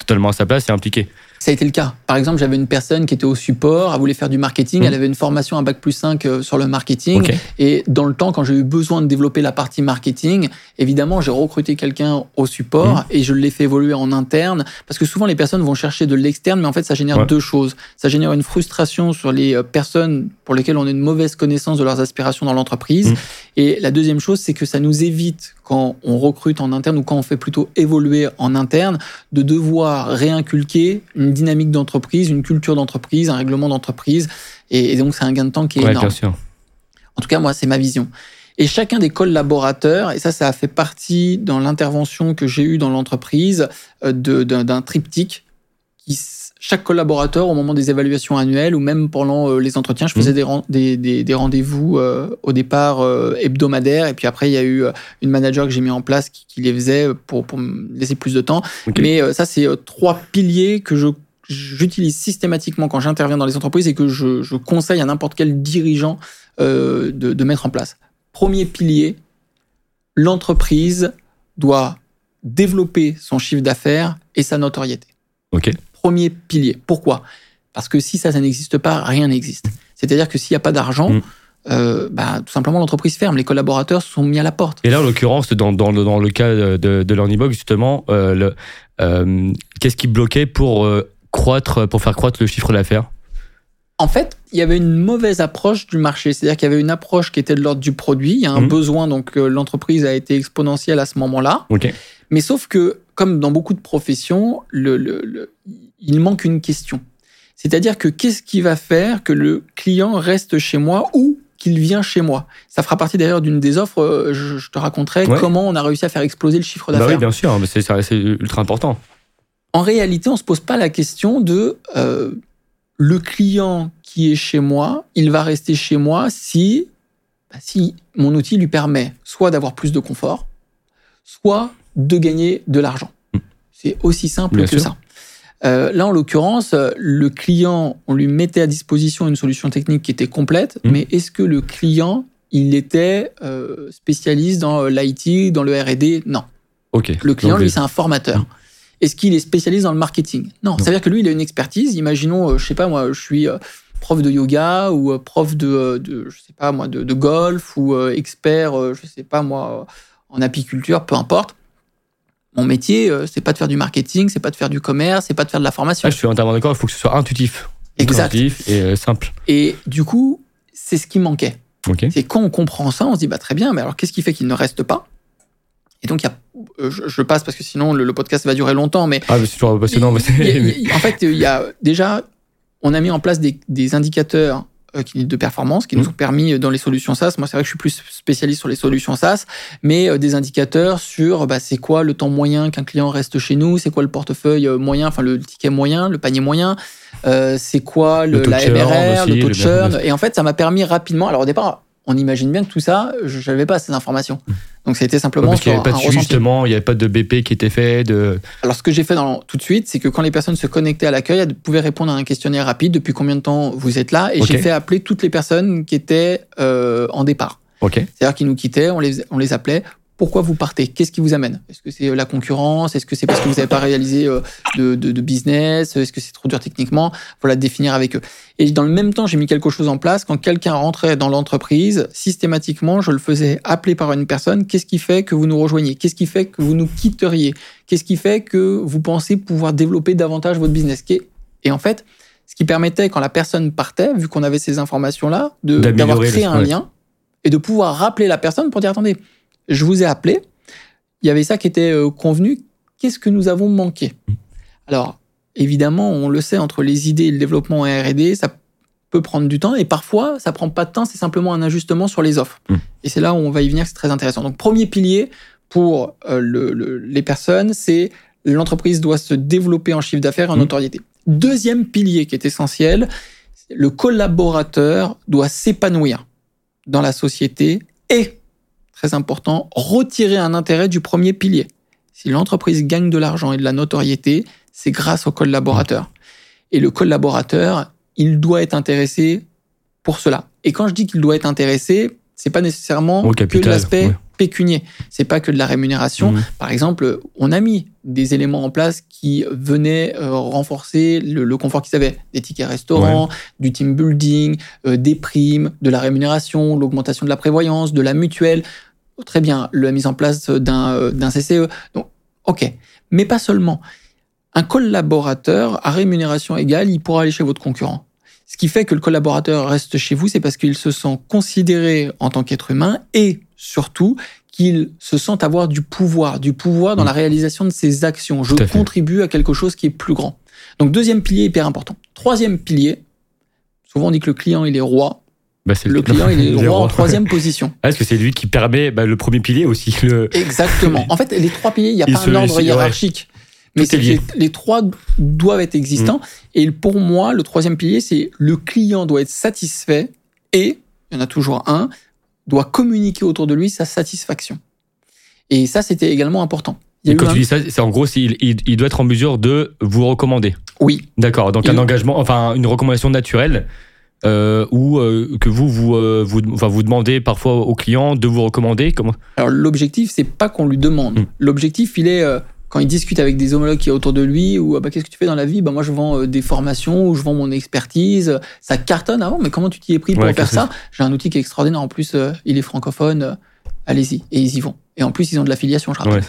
totalement à sa place et impliquée. Ça a été le cas. Par exemple, j'avais une personne qui était au support, elle voulait faire du marketing, Mhm. elle avait une formation à Bac plus 5 euh, sur le marketing. Et dans le temps, quand j'ai eu besoin de développer la partie marketing, évidemment, j'ai recruté quelqu'un au support Mhm. et je l'ai fait évoluer en interne. Parce que souvent, les personnes vont chercher de l'externe, mais en fait, ça génère Ouais. deux choses. Ça génère une frustration sur les euh, personnes pour lesquelles on a une mauvaise connaissance de leurs aspirations dans l'entreprise. Mhm. Et la deuxième chose, c'est que ça nous évite, quand on recrute en interne ou quand on fait plutôt évoluer en interne, de devoir réinculquer une dynamique d'entreprise, une culture d'entreprise, un règlement d'entreprise. Et, et donc, c'est un gain de temps qui est Ouais, énorme. bien sûr. En tout cas, moi, c'est ma vision. Et chacun des collaborateurs, et ça, ça a fait partie dans l'intervention que j'ai eue dans l'entreprise, euh, d'un triptyque. Qui, chaque collaborateur, au moment des évaluations annuelles ou même pendant euh, les entretiens, je faisais Mhm. des, ren- des, des, des rendez-vous euh, au départ euh, hebdomadaires. Et puis après, il y a eu une manager que j'ai mis en place qui, qui les faisait pour, pour me laisser plus de temps. Mais ça, c'est trois piliers que je j'utilise systématiquement quand j'interviens dans les entreprises et que je, je conseille à n'importe quel dirigeant de, de mettre en place. Premier pilier, l'entreprise doit développer son chiffre d'affaires et sa notoriété. Ok. Premier pilier. Pourquoi? Parce que si ça, ça n'existe pas, rien n'existe. C'est-à-dire que s'il n'y a pas d'argent, Mm. euh, bah, tout simplement l'entreprise ferme, les collaborateurs sont mis à la porte. Et là, en l'occurrence, dans, dans, dans, le cas de, de justement, euh, euh, qu'est-ce qui bloquait pour croître, pour faire croître le chiffre d'affaires? En fait, il y avait une mauvaise approche du marché. C'est-à-dire qu'il y avait une approche qui était de l'ordre du produit. Il y a un mmh. besoin, donc l'entreprise a été exponentielle à ce moment-là. Mais sauf que, comme dans beaucoup de professions, le, le, il manque une question. C'est-à-dire que qu'est-ce qui va faire que le client reste chez moi ou qu'il vient chez moi? Ça fera partie d'ailleurs d'une des offres. Euh, je, te raconterai comment on a réussi à faire exploser le chiffre d'affaires. Bah oui, bien sûr, mais c'est ultra important. En réalité, on se pose pas la question de euh, le client qui est chez moi, il va rester chez moi si, bah, si mon outil lui permet soit d'avoir plus de confort, soit de gagner de l'argent. Hmm. C'est aussi simple que ça. Euh, là, en l'occurrence, le client, on lui mettait à disposition une solution technique qui était complète, mmh. mais est-ce que le client, il était euh, spécialiste dans l'IT, dans le R&D Non. Ok. Le client, lui, c'est un formateur. Mmh. Est-ce qu'il est spécialiste dans le marketing? Non. Ça veut dire que lui, il a une expertise. Imaginons, euh, je sais pas moi, je suis prof de yoga ou prof de, de, je sais pas moi, de, de golf ou expert, je sais pas moi, en apiculture, peu importe mon métier, euh, c'est pas de faire du marketing, c'est pas de faire du commerce, c'est pas de faire de la formation. Ah, je suis entièrement d'accord, il faut que ce soit intuitif. Exact. Intuitif et euh, simple. Et du coup, c'est ce qui manquait. C'est quand on comprend ça, on se dit bah très bien, mais alors qu'est-ce qui fait qu'il ne reste pas? Et donc, y a, euh, je, passe parce que sinon le, podcast va durer longtemps, mais. Ah, c'est toujours passionnant. en fait, il y a déjà, on a mis en place des, des indicateurs de performance qui nous mmh. ont permis euh, dans les solutions SaaS, moi c'est vrai que je suis plus spécialiste sur les solutions SaaS, mais euh, des indicateurs sur bah, c'est quoi le temps moyen qu'un client reste chez nous, c'est quoi le portefeuille moyen, enfin le ticket moyen, le panier moyen, c'est quoi le, la MRR, le taux de churn. Et en fait, ça m'a permis rapidement, alors au départ, on imagine bien que tout ça, je n'avais pas ces informations. Donc ça a été simplement parce qu'il n'y avait pas de justement, il n'y avait pas de BP qui était fait. De... Alors ce que j'ai fait dans, tout de suite, c'est que quand les personnes se connectaient à l'accueil, elles pouvaient répondre à un questionnaire rapide. Depuis combien de temps vous êtes là Et j'ai fait appeler toutes les personnes qui étaient euh, en départ. C'est-à-dire qu'ils nous quittaient, on les, on les appelait pourquoi vous partez? Qu'est-ce qui vous amène? Est-ce que c'est euh, la concurrence? Est-ce que c'est parce que vous n'avez pas réalisé euh, de, de, de business? Est-ce que c'est trop dur techniquement? Voilà, définir avec eux. Et dans le même temps, j'ai mis quelque chose en place. Quand quelqu'un rentrait dans l'entreprise, systématiquement, je le faisais appeler par une personne. Qu'est-ce qui fait que vous nous rejoignez Qu'est-ce qui fait que vous nous quitteriez? Qu'est-ce qui fait que vous pensez pouvoir développer davantage votre business? Et en fait, ce qui permettait, quand la personne partait, vu qu'on avait ces informations-là, d'avoir créé un lien et de pouvoir rappeler la personne pour dire attendez, je vous ai appelé, il y avait ça qui était euh, convenu, qu'est-ce que nous avons manqué? Alors, évidemment, on le sait, entre les idées et le développement en R&D, ça peut prendre du temps, et parfois, ça prend pas de temps, c'est simplement un ajustement sur les offres. Mmh. Et c'est là où on va y venir, c'est très intéressant. Donc, premier pilier pour euh, les personnes, c'est l'entreprise doit se développer en chiffre d'affaires et en mmh. notoriété. Deuxième pilier qui est essentiel, le collaborateur doit s'épanouir dans la société et très important, retirer un intérêt du premier pilier. Si l'entreprise gagne de l'argent et de la notoriété, c'est grâce au collaborateur. Et le collaborateur, il doit être intéressé pour cela. Et quand je dis qu'il doit être intéressé, c'est pas nécessairement que de l'aspect pécunier. C'est pas que de la rémunération. Mmh. Par exemple, on a mis des éléments en place qui venaient euh, renforcer le, confort qu'ils avaient. Des tickets restaurants, du team building, euh, des primes, de la rémunération, l'augmentation de la prévoyance, de la mutuelle très bien, la mise en place d'un euh, CCE. Donc, ok. Mais pas seulement. Un collaborateur à rémunération égale, il pourra aller chez votre concurrent. Ce qui fait que le collaborateur reste chez vous, c'est parce qu'il se sent considéré en tant qu'être humain et surtout qu'il se sent avoir du pouvoir, du pouvoir dans mm. la réalisation de ses actions. Je contribue à quelque chose qui est plus grand. Donc deuxième pilier hyper important. Troisième pilier, souvent on dit que le client il est roi. Bah, le, client, il est roi en troisième position. Ah, est-ce que c'est lui qui permet bah, le premier pilier aussi le... Exactement. En fait, les trois piliers, il n'y a pas un ordre hiérarchique. Mais les trois doivent être existants. Mm. Et pour moi, le troisième pilier, c'est le client doit être satisfait et, il y en a toujours un, doit communiquer autour de lui sa satisfaction. Et ça, c'était également important. Et quand tu dis ça, c'est en gros, il, il, doit être en mesure de vous recommander. Oui. D'accord. Donc un engagement, enfin une recommandation naturelle euh, ou euh, que vous vous, euh, vous, enfin, vous demandez parfois aux clients de vous recommander comment? Alors l'objectif c'est pas qu'on lui demande. Hmm. L'objectif il est quand il discute avec des homologues qui est autour de lui, ou ah bah, qu'est-ce que tu fais dans la vie? Bah, Moi, je vends euh, des formations, ou je vends mon expertise. Ça cartonne avant, mais comment tu t'y es pris pour faire ça J'ai un outil qui est extraordinaire. En plus, euh, il est francophone. Allez-y. Et ils y vont. Et en plus, ils ont de l'affiliation, je rappelle.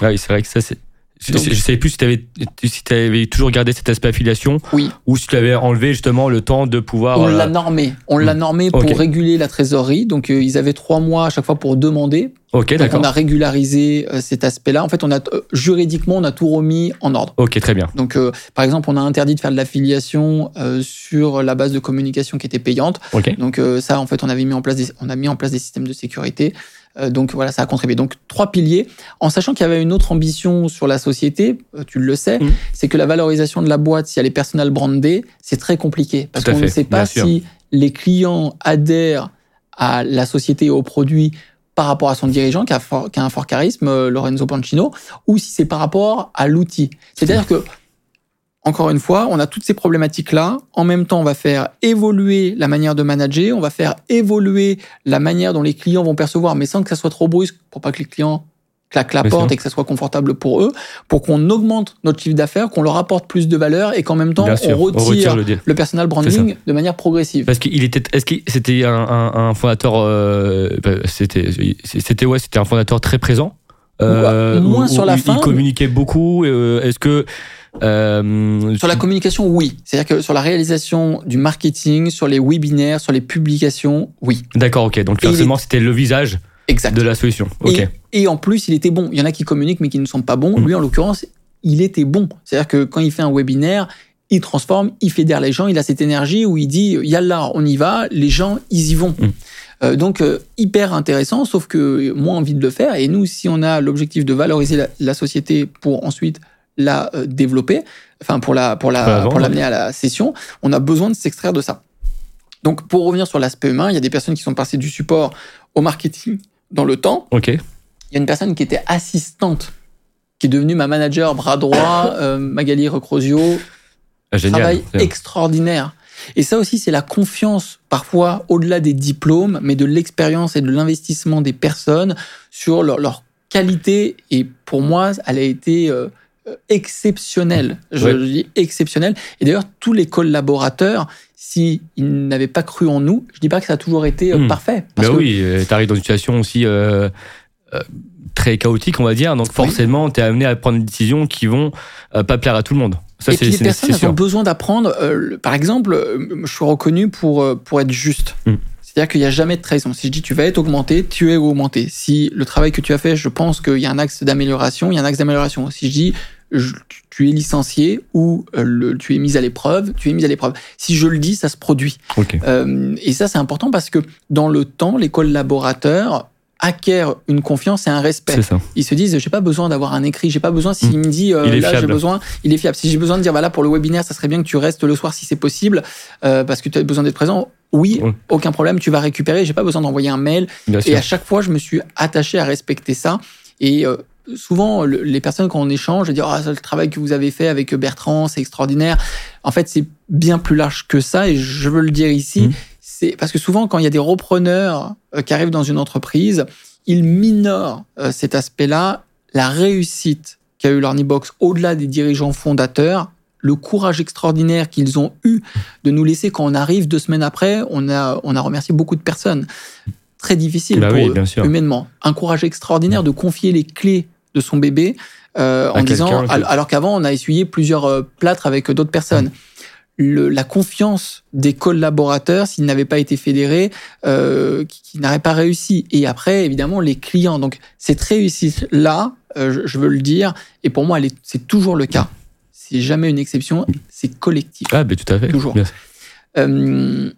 Ah oui, c'est vrai que ça, c'est je ne savais plus si tu avais, si avais, toujours gardé cet aspect affiliation oui. ou si tu avais enlevé justement le temps de pouvoir. On l'a euh, normé. On l'a hmm. normé pour réguler la trésorerie. Donc, euh, ils avaient trois mois à chaque fois pour demander. Ok, d'accord. On a régularisé euh, cet aspect-là. En fait, on a juridiquement, on a tout remis en ordre. Ok, très bien. Donc, par exemple, on a interdit de faire de l'affiliation sur la base de communication qui était payante. Ok. Donc, ça, en fait, on avait mis en place, des, on a mis en place des systèmes de sécurité. Euh, donc voilà, ça a contribué. Donc trois piliers, en sachant qu'il y avait une autre ambition sur la société, euh, tu le sais, mm. c'est que la valorisation de la boîte, si elle est personnelle brandée, c'est très compliqué. Parce qu'on ne sait pas si les clients adhèrent à la société et au produit par rapport à son dirigeant qui a, qui a un fort charisme, euh, Lorenzo Pancino, ou si c'est par rapport à l'outil. C'est-à-dire que encore une fois, on a toutes ces problématiques-là. En même temps, on va faire évoluer la manière de manager, on va faire évoluer la manière dont les clients vont percevoir, mais sans que ça soit trop brusque, pour pas que les clients claquent la porte et que ça soit confortable pour eux, pour qu'on augmente notre chiffre d'affaires, qu'on leur apporte plus de valeur et qu'en même temps, on retire, le, personal branding de manière progressive. Parce qu'il était, est-ce que c'était un, fondateur, euh, bah, c'était, c'était ouais, c'était un fondateur très présent. Euh, moins sur la fin. Il communiquait beaucoup. Euh, est-ce que euh, sur la communication, oui. C'est-à-dire que sur la réalisation du marketing, sur les webinaires, sur les publications, oui. D'accord, ok. Donc forcément, c'était le visage de la solution. Ok. Et, en plus, il était bon. Il y en a qui communiquent mais qui ne sont pas bons. Mm. Lui, en l'occurrence, il était bon. C'est-à-dire que quand il fait un webinaire, il transforme, il fédère les gens, il a cette énergie où il dit Yallah, on y va, les gens, ils y vont. Mm. Euh, donc, euh, hyper intéressant, sauf que moins envie de le faire. Et nous, si on a l'objectif de valoriser la société pour ensuite la euh, développer, enfin pour la pour la pour l'amener à la session, on a besoin de s'extraire de ça. Donc pour revenir sur l'aspect humain, il y a des personnes qui sont passées du support au marketing dans le temps. Ok. Il y a une personne qui était assistante, qui est devenue ma manager bras droit, euh, Magali Recrosio. Ah, génial. Travail extraordinaire. Et ça aussi, c'est la confiance, parfois au-delà des diplômes, mais de l'expérience et de l'investissement des personnes sur leur, qualité. Et pour moi, elle a été euh, exceptionnel. Je, dis exceptionnel. Et d'ailleurs, tous les collaborateurs, s'ils n'avaient pas cru en nous, je dis pas que ça a toujours été euh, hmm. parfait. Parce oui, euh, tu arrives dans une situation aussi euh, très chaotique, on va dire. Donc forcément, tu es amené à prendre des décisions qui vont pas plaire à tout le monde. Ça, et puis les personnes ont besoin d'apprendre. par exemple, je suis reconnu pour, pour être juste. Hmm. C'est-à-dire qu'il n'y a jamais de trahison. Si je dis tu vas être augmenté, tu es augmenté. Si le travail que tu as fait, je pense qu'il y a un axe d'amélioration, il y a un axe d'amélioration. Si je dis tu es licencié ou euh, tu es mis à l'épreuve, tu es mis à l'épreuve. Si je le dis, ça se produit. Euh, et ça, c'est important parce que dans le temps, les collaborateurs acquièrent une confiance et un respect. Ils se disent, j'ai pas besoin d'avoir un écrit, j'ai pas besoin s'il mm. me dit euh, là j'ai besoin, il est fiable. Si j'ai besoin de dire voilà pour le webinaire, ça serait bien que tu restes le soir si c'est possible parce que tu as besoin d'être présent. Oui, aucun problème, tu vas récupérer. J'ai pas besoin d'envoyer un mail. et à chaque fois, je me suis attaché à respecter ça. Et souvent, les personnes, quand on échange, disent ah, le travail que vous avez fait avec Bertrand, c'est extraordinaire. En fait, c'est bien plus large que ça, et je veux le dire ici. Mmh. C'est parce que souvent, quand il y a des repreneurs euh, qui arrivent dans une entreprise, ils minorent euh, cet aspect-là, la réussite qu'a eu l'Ornibox au-delà des dirigeants fondateurs, le courage extraordinaire qu'ils ont eu de nous laisser quand on arrive deux semaines après. On a, on a remercié beaucoup de personnes. Très difficile bah pour eux, humainement. Un courage extraordinaire de confier les clés de son bébé euh, en disant alors qu'avant on a essuyé plusieurs euh, plâtres avec d'autres personnes. Le, la confiance des collaborateurs s'ils n'avaient pas été fédérés, euh, qui, n'auraient pas réussi. Et après, évidemment, les clients. Donc, cette réussite-là, euh, je, veux le dire, et pour moi, c'est toujours le cas. C'est jamais une exception, c'est collectif. Ah, ben tout à fait. Toujours. Euh,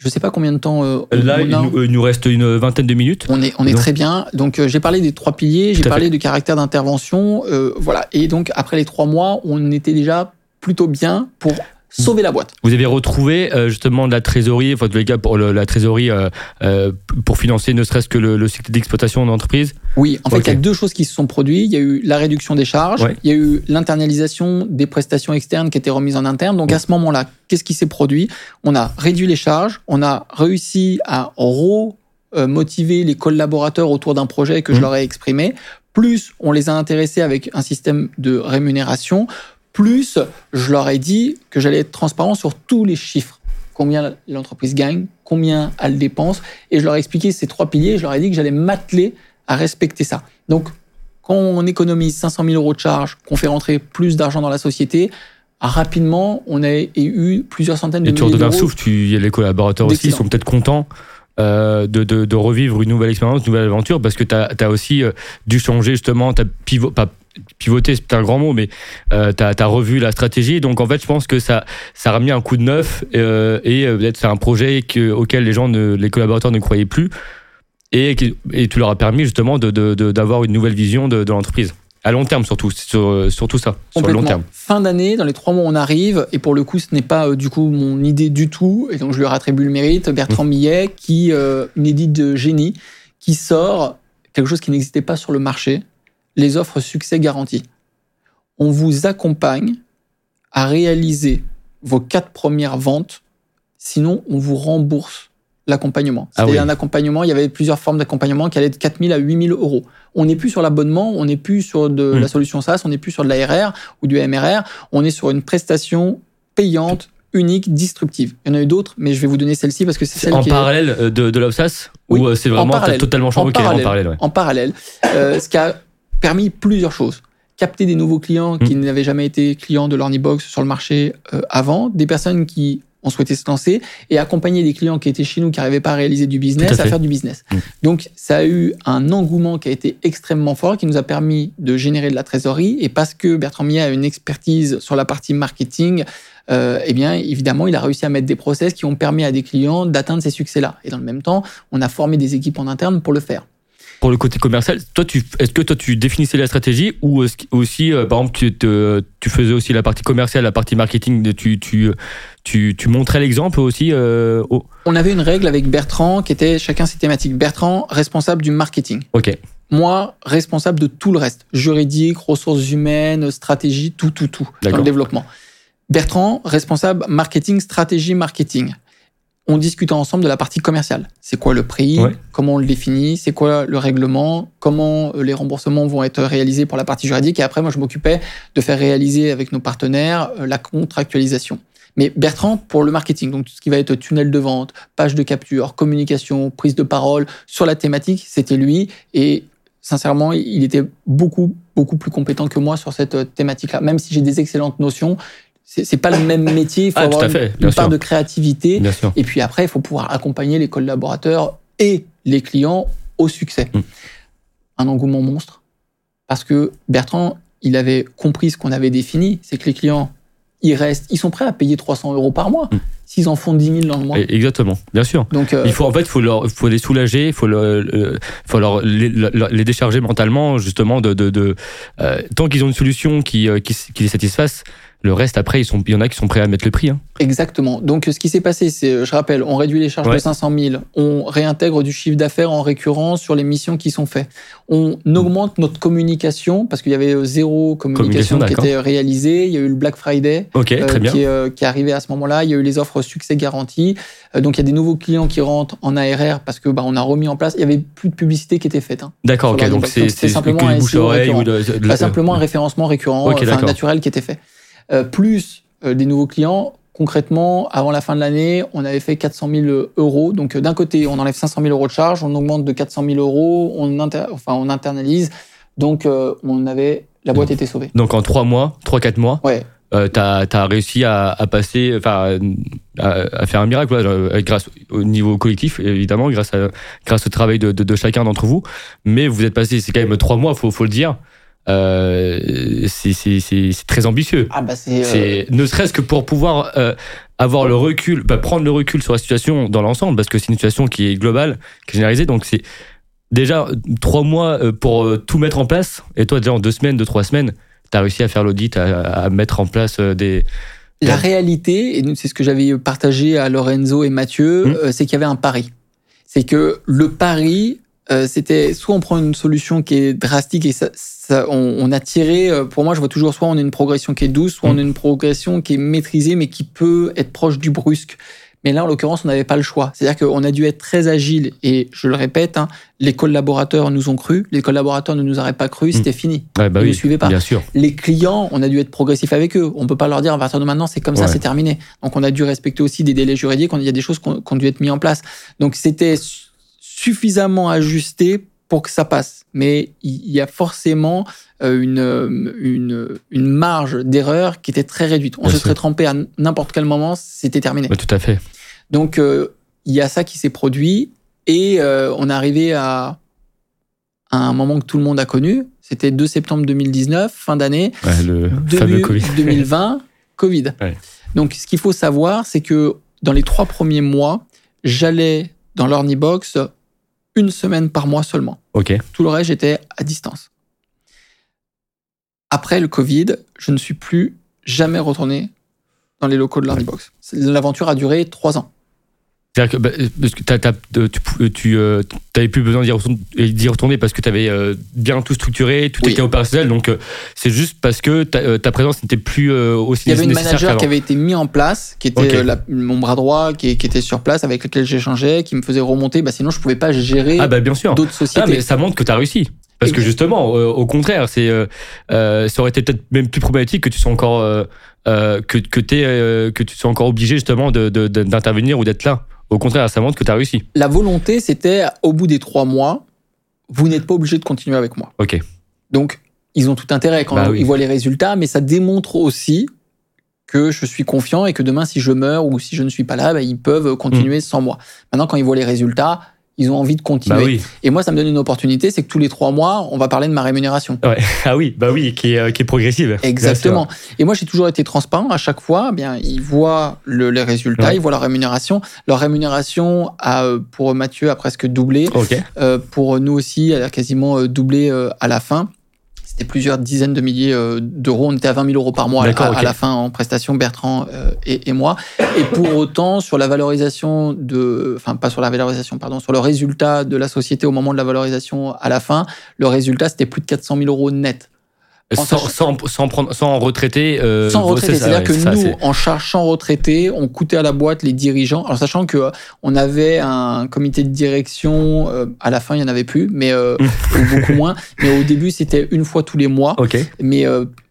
je ne sais pas combien de temps. Euh, Là, il nous, reste une vingtaine de minutes. On est, on est très bien. Donc, euh, j'ai parlé des trois piliers, j'ai parlé du caractère d'intervention. Euh, voilà. Et donc, après les trois mois, on était déjà plutôt bien pour sauver la boîte. Vous avez retrouvé euh, justement de la trésorerie, enfin, les pour la trésorerie euh, euh, pour financer ne serait-ce que le, cycle d'exploitation de l'entreprise Oui, en fait, il y a deux choses qui se sont produites. Il y a eu la réduction des charges, il y a eu l'internalisation des prestations externes qui étaient remises en interne. Donc à ce moment-là, qu'est-ce qui s'est produit? On a réduit les charges, on a réussi à motiver les collaborateurs autour d'un projet que je mmh. leur ai exprimé plus on les a intéressés avec un système de rémunération, plus je leur ai dit que j'allais être transparent sur tous les chiffres. Combien l'entreprise gagne, combien elle dépense. Et je leur ai expliqué ces trois piliers. Je leur ai dit que j'allais m'atteler à respecter ça. Donc, quand on économise 500 000 euros de charges, qu'on fait rentrer plus d'argent dans la société, rapidement, on a eu plusieurs centaines de milliers d'euros. Et tu un souffle, tu, les collaborateurs aussi, ils sont peut-être contents euh, de, de, revivre une nouvelle expérience, une nouvelle aventure, parce que tu as, aussi euh, dû changer justement, tu pivot, pas pivoter, c'est un grand mot, mais euh, tu as, revu la stratégie. Donc en fait, je pense que ça, ça a remis un coup de neuf euh, et peut-être c'est un projet que, auquel les gens, ne, les collaborateurs ne croyaient plus et, et tu leur as permis justement d'avoir une nouvelle vision de, l'entreprise. À long terme surtout, sur, sur tout ça, sur le long terme. Fin d'année, dans les trois mois on arrive, et pour le coup ce n'est pas euh, du coup mon idée du tout, et donc je lui attribué le mérite, Bertrand mmh. Millet, qui, euh, une édite de génie, qui sort quelque chose qui n'existait pas sur le marché, les offres succès garanties. On vous accompagne à réaliser vos quatre premières ventes, sinon on vous rembourse l'accompagnement. Ah C'était un accompagnement, il y avait plusieurs formes d'accompagnement qui allaient de 4 000 à 8 000 euros. On n'est plus sur l'abonnement, on n'est plus sur de hmm. la solution SaaS, on n'est plus sur de l'ARR ou du MRR, on est sur une prestation payante, unique, disruptive. Il y en a eu d'autres, mais je vais vous donner celle-ci parce que c'est celle en qui parallèle euh, de, de l'OPSAS Ou euh, c'est vraiment totalement changé en parallèle, en parallèle, en parallèle. Euh, ce qui a permis plusieurs choses capter des nouveaux clients qui hmm. n'avaient jamais été clients de l'Ornibox sur le marché avant, des personnes qui on souhaitait se lancer et accompagner des clients qui étaient chez nous, qui n'arrivaient pas à réaliser du business, à, faire du business. Mm. Donc, ça a eu un engouement qui a été extrêmement fort, qui nous a permis de générer de la trésorerie. Et parce que Bertrand Millet a une expertise sur la partie marketing, euh, eh bien, évidemment, il a réussi à mettre des process qui ont permis à des clients d'atteindre ces succès-là. Et dans le même temps, on a formé des équipes en interne pour le faire pour le côté commercial, toi, tu, est-ce que toi, tu définissais la stratégie ou aussi, euh, par exemple, tu, tu, faisais aussi la partie commerciale, la partie marketing, tu, tu, tu, tu montrais l'exemple aussi euh, On avait une règle avec Bertrand qui était chacun ses thématiques. Bertrand, responsable du marketing. Ok. Moi, responsable de tout le reste. Juridique, ressources humaines, stratégie, tout, tout, tout. Dans le développement. Bertrand, responsable marketing, stratégie, marketing on discutait ensemble de la partie commerciale. C'est quoi le prix? Comment on le définit? C'est quoi le règlement? Comment euh, les remboursements vont être réalisés pour la partie juridique? Et après, moi, je m'occupais de faire réaliser avec nos partenaires euh, la contractualisation. Mais Bertrand, pour le marketing, donc tout ce qui va être tunnel de vente, page de capture, communication, prise de parole sur la thématique, c'était lui. Et sincèrement, il était beaucoup, beaucoup plus compétent que moi sur cette euh, thématique-là. Même si j'ai des excellentes notions, c'est pas le même métier. Il faut ah, avoir une, part de créativité. Et puis après, il faut pouvoir accompagner les collaborateurs et les clients au succès. Mm. Un engouement monstre. Parce que Bertrand, il avait compris ce qu'on avait défini, c'est que les clients, ils restent, ils sont prêts à payer 300 euros par mois. Mm. S'ils en font 10 000 dans le mois. Exactement, bien sûr. Donc, euh, il faut en fait, faut leur, faut les soulager, il faut, le, faut leur les, décharger mentalement, justement, de, de, euh, tant qu'ils ont une solution qui, euh, qui, qui les satisfasse, le reste, après, ils sont, il y en a qui sont prêts à mettre le prix. Hein. Exactement. Donc, ce qui s'est passé, c'est, je rappelle, on réduit les charges de 500 000, on réintègre du chiffre d'affaires en récurrent sur les missions qui sont faites. On augmente notre communication parce qu'il y avait zéro communication, qui était réalisée. Il y a eu le Black Friday euh, Qui, est, euh, qui, est, arrivé à ce moment-là. Il y a eu les offres succès garanties. Euh, donc, il y a des nouveaux clients qui rentrent en ARR parce que bah, on a remis en place. Il y avait plus de publicité qui était faite. Hein, d'accord. Ok. Donc, c'est simplement un, ou simplement un référencement récurrent, naturel qui était fait. Euh, plus euh, des nouveaux clients. Concrètement, avant la fin de l'année, on avait fait 400 000 euros. Donc, euh, d'un côté, on enlève 500 000 euros de charge, on augmente de 400 000 euros, on, enfin, on internalise. Donc, on avait, la boîte était sauvée. Donc, en trois mois, trois, quatre mois, ouais. tu as, réussi à, passer, enfin, à, faire un miracle grâce au niveau collectif, évidemment, grâce, à, grâce au travail de, de, chacun d'entre vous. Mais vous êtes passé, c'est quand même trois mois, faut, faut le dire. Euh, c'est très ambitieux. Ah bah euh, ne serait-ce que pour pouvoir euh, avoir le recul, bah, prendre le recul sur la situation dans l'ensemble, parce que c'est une situation qui est globale, qui est généralisée. Donc c'est déjà trois mois pour tout mettre en place. Et toi, déjà en deux semaines, deux trois semaines, tu as réussi à faire l'audit, à, mettre en place des la réalité, et c'est ce que j'avais partagé à Lorenzo et Mathieu, hum. c'est qu'il y avait un pari. C'est que le pari, euh, c'était soit on prend une solution qui est drastique et ça, on, a tiré, euh, pour moi je vois toujours soit on a une progression qui est douce, soit on a mm. une progression qui est maîtrisée mais qui peut être proche du brusque. Mais là, en l'occurrence, on n'avait pas le choix. C'est-à-dire qu'on a dû être très agile. Et je le répète, hein, les collaborateurs nous ont cru. Les collaborateurs ne nous auraient pas cru. C'était fini. Ouais, bah Ils oui, ne suivaient pas. Bien sûr. Les clients, on a dû être progressif avec eux. On peut pas leur dire à partir de maintenant, c'est comme ça, c'est terminé. Donc, on a dû respecter aussi des délais juridiques. Il y a des choses qui ont dû être mises en place. Donc, c'était suffisamment ajusté pour que ça passe. Mais il y a forcément euh, une, euh, une, une marge d'erreur qui était très réduite. On Bien se serait trompé à n'importe quel moment, c'était terminé. Tout à fait. Donc, euh, il y a ça qui s'est produit et euh, on est arrivé à, à un moment que tout le monde a connu. C'était 2 septembre 2019, fin d'année. Ouais, le fameux Début Covid. 2020, Covid. Ouais. Donc, ce qu'il faut savoir, c'est que dans les trois premiers mois, j'allais dans l'Ornibox une semaine par mois seulement. Ok. Tout le reste, j'étais à distance. Après le Covid, je ne suis plus jamais retourné dans les locaux de l'Ornibox. L'aventure a duré trois ans. C'est-à-dire que, bah, euh, tu, tu euh, plus besoin d'y retourner, parce que tu avais bien tout structuré, tout Oui. était opérationnel. Donc, euh, c'est juste parce que ta, euh, ta présence n'était plus euh, aussi Il y avait une nécessaire manager qui avait été mis en place, qui était euh, la- mon bras droit, qui, qui était sur place, avec lequel j'échangeais, qui me faisait remonter. Bah, sinon, je pouvais pas gérer Ah, bah, bien sûr. d'autres sociétés. Ah, mais ça montre que tu as réussi. Parce que justement, euh, au contraire, c'est, euh, euh, ça aurait été peut-être même plus problématique que tu sois encore, euh, euh, que, que, euh, tu sois encore obligé justement de, de- de- d'intervenir ou d'être là. Au contraire, ça montre que tu as réussi. La volonté, c'était au bout des trois mois, vous n'êtes pas obligé de continuer avec moi. Ok. Donc, ils ont tout intérêt quand Bah oui. ils voient les résultats, mais ça démontre aussi que je suis confiant et que demain, si je meurs ou si je ne suis pas là, bah, ils peuvent continuer sans moi. Maintenant, quand ils voient les résultats, ils ont envie de continuer. Bah oui. Et moi, ça me donne une opportunité, c'est que tous les trois mois, on va parler de ma rémunération. Ah oui, bah oui, qui est, euh, qui est progressive. Exactement. Et moi, j'ai toujours été transparent. À chaque fois, eh bien, ils voient le- les résultats, Ouais. ils voient leur rémunération. Leur rémunération, a, euh, pour Mathieu, a presque doublé. Euh, pour nous aussi, elle a quasiment doublé à la fin. C'était plusieurs dizaines de milliers euh, d'euros. On était à 20 000 euros par mois à, la fin en prestation, Bertrand euh, et, et moi. Et pour autant, sur la valorisation de, enfin pas sur la valorisation, pardon, sur le résultat de la société au moment de la valorisation à la fin, le résultat c'était plus de 400 000 euros net. En Sans, sans, sans, prendre, sans retraiter. euh, sans ça, C'est-à-dire que ça, nous, en charge sans retraité, on coûtait à la boîte les dirigeants. Alors sachant que euh, on avait un comité de direction, euh, à la fin il y en avait plus, mais ou beaucoup moins. Mais au début c'était une fois tous les mois. Mais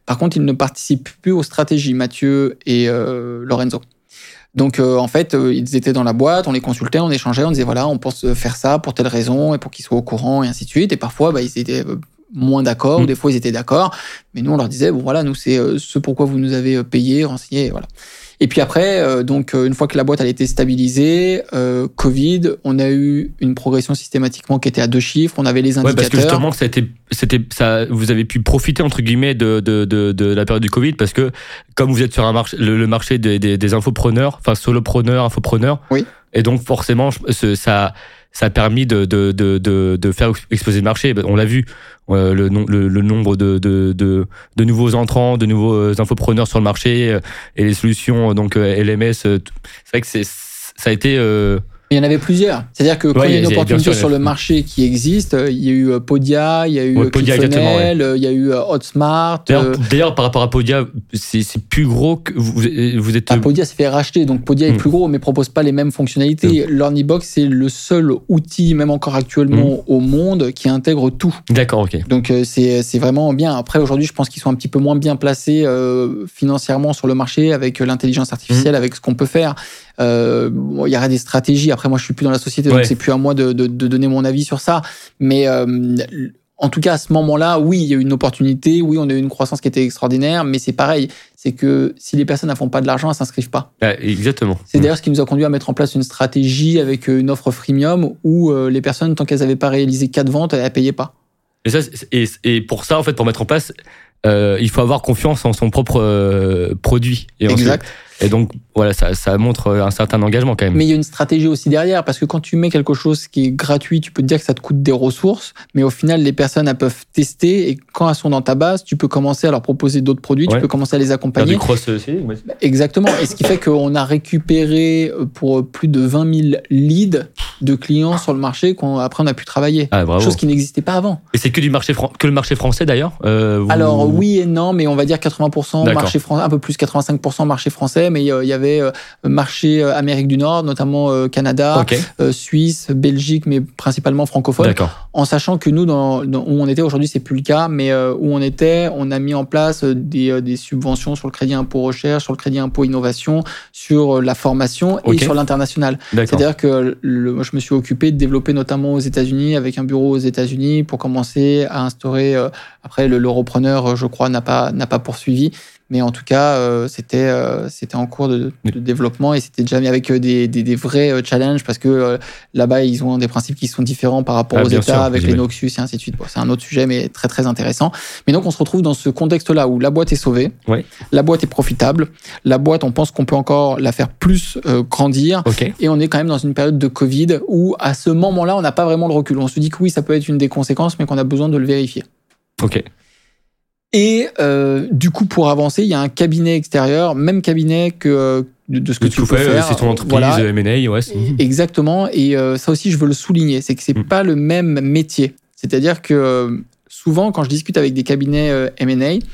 par contre ils ne participent plus aux stratégies, Mathieu et Lorenzo. Donc euh, en fait euh, ils étaient dans la boîte, on les consultait, on échangeait, on disait voilà on pense faire ça pour telle raison et pour qu'ils soient au courant et ainsi de suite. Et parfois bah, ils étaient euh, moins d'accord, Mm. ou des fois ils étaient d'accord. Mais nous, on leur disait, bon voilà, nous, c'est euh, ce pourquoi vous nous avez euh, payé, renseigné, voilà. Et puis après, euh, donc une fois que la boîte elle été stabilisée, euh, Covid, on a eu une progression systématiquement qui était à deux chiffres. On avait les Ouais, parce que indicateurs. justement, ça a été, c'était, ça, vous avez pu profiter entre guillemets de, de, de, de la période du Covid parce que comme vous êtes sur un marché, le, le marché des, des, des infopreneurs, enfin solopreneurs, infopreneurs, Oui. et donc forcément, ça, ça a permis de, de, de, de, de faire exploser le marché. On l'a vu, euh, le, le, le nombre de, de, de, de nouveaux entrants, de nouveaux euh, infopreneurs sur le marché euh, et les solutions donc LMS. C'est vrai que ça a été. Il y en avait plusieurs. C'est-à-dire que quand il y a une opportunité sûr, sur le marché qui existe, euh, il y a eu euh, Podia, il y a eu Ouais, euh, Podia, il y a eu Hotsmart. D'ailleurs, euh, par rapport à Podia, c'est, plus gros que vous, vous êtes. Ah, Podia s'est fait racheter, donc Podia est Mm. plus gros, mais propose pas les mêmes fonctionnalités. L'Ornibox, c'est le seul outil, même encore actuellement Mm. au monde, qui intègre tout. D'accord, ok. Donc c'est vraiment bien. Après, aujourd'hui, je pense qu'ils sont un petit peu moins bien placés euh, financièrement sur le marché avec l'intelligence artificielle, avec ce qu'on peut faire. Euh, bon, il y aurait des stratégies. Après, moi, je suis plus dans la société, donc Ouais. c'est plus à moi de, de, de donner mon avis sur ça. Mais euh, en tout cas, à ce moment-là, oui, il y a eu une opportunité. Oui, on a eu une croissance qui était extraordinaire. Mais c'est pareil. C'est que si les personnes ne font pas de l'argent, elles s'inscrivent pas. Ah, exactement. C'est d'ailleurs ce qui nous a conduit à mettre en place une stratégie avec euh, une offre freemium où les personnes, tant qu'elles n'avaient pas réalisé quatre ventes, elles ne payaient pas. Et, ça, et, et pour ça, en fait, pour mettre en place, euh, il faut avoir confiance en son propre euh, produit. Et, Exact. Et donc, voilà, ça, ça montre un certain engagement quand même. Mais il y a une stratégie aussi derrière, parce que quand tu mets quelque chose qui est gratuit, tu peux te dire que ça te coûte des ressources, mais au final, les personnes elles peuvent tester, et quand elles sont dans ta base, tu peux commencer à leur proposer d'autres produits, Ouais. tu peux commencer à les Faire accompagner. du cross-selling, ouais. Exactement. Et ce qui fait qu'on a récupéré euh, pour plus de 20 000 leads de clients sur le marché qu'après on, a pu travailler. Ah. Chose qui n'existait pas avant. Et c'est que du marché que le marché français d'ailleurs euh, Alors oui et non, mais on va dire 80% marché français, un peu plus 85% marché français, mais il y avait marché Amérique du Nord, notamment Canada, Suisse, Belgique, mais principalement francophone. En sachant que nous, dans, où on était aujourd'hui, c'est plus le cas, mais où on était, on a mis en place des, des subventions sur le crédit impôt recherche, sur le crédit impôt innovation, sur la formation et sur l'international. C'est-à-dire que le, je me suis occupé de développer notamment aux États-Unis avec un bureau aux États-Unis pour commencer à instaurer. Euh, après, le l'europreneur, je crois, n'a pas n'a pas poursuivi, mais en tout cas, euh, c'était euh, c'était en cours de, développement et c'était déjà mis avec euh, des, des, des, vrais challenges parce que là-bas, ils ont des principes qui sont différents par rapport ah, aux États avec les Noxus et ainsi de suite. c'est un autre sujet, mais très très intéressant. Mais donc, on se retrouve dans ce contexte-là où la boîte est sauvée, la boîte est profitable, la boîte, on pense qu'on peut encore la faire plus grandir, et on est quand même dans une période de Covid où à ce moment-là, on n'a pas vraiment le recul. On se dit que oui, ça peut être une des conséquences, mais qu'on a besoin de le vérifier. Ok. Et euh, du coup, pour avancer, il y a un cabinet extérieur, même cabinet que de, ce que, tu peux faire. C'est ton entreprise, voilà. M&A, ouais. Exactement. Et euh, ça aussi, je veux le souligner, c'est que c'est mm. pas le même métier. C'est-à-dire que euh, souvent, quand je discute avec des cabinets M&A,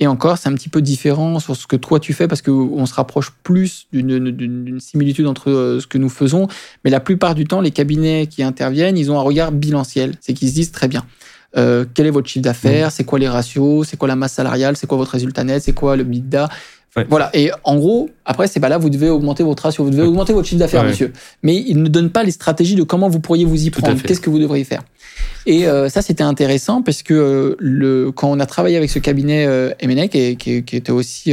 et encore, c'est un petit peu différent sur ce que toi tu fais parce qu'on se rapproche plus d'une similitude entre ce que nous faisons. Mais la plupart du temps, les cabinets qui interviennent, ils ont un regard bilanciel. C'est qu'ils se disent très bien. Euh, quel est votre chiffre d'affaires, mm. c'est quoi les ratios, c'est quoi la masse salariale, c'est quoi votre résultat net, c'est quoi le bidda. Voilà. Et en gros, après, c'est pas là, vous devez augmenter votre ratio, vous devez augmenter votre chiffre d'affaires, monsieur. Mais il ne donne pas les stratégies de comment vous pourriez vous y prendre, qu'est-ce que vous devriez faire? Et euh, ça, c'était intéressant parce que euh, le, quand on a travaillé avec ce cabinet euh, M&A, qui, qui, qui, était aussi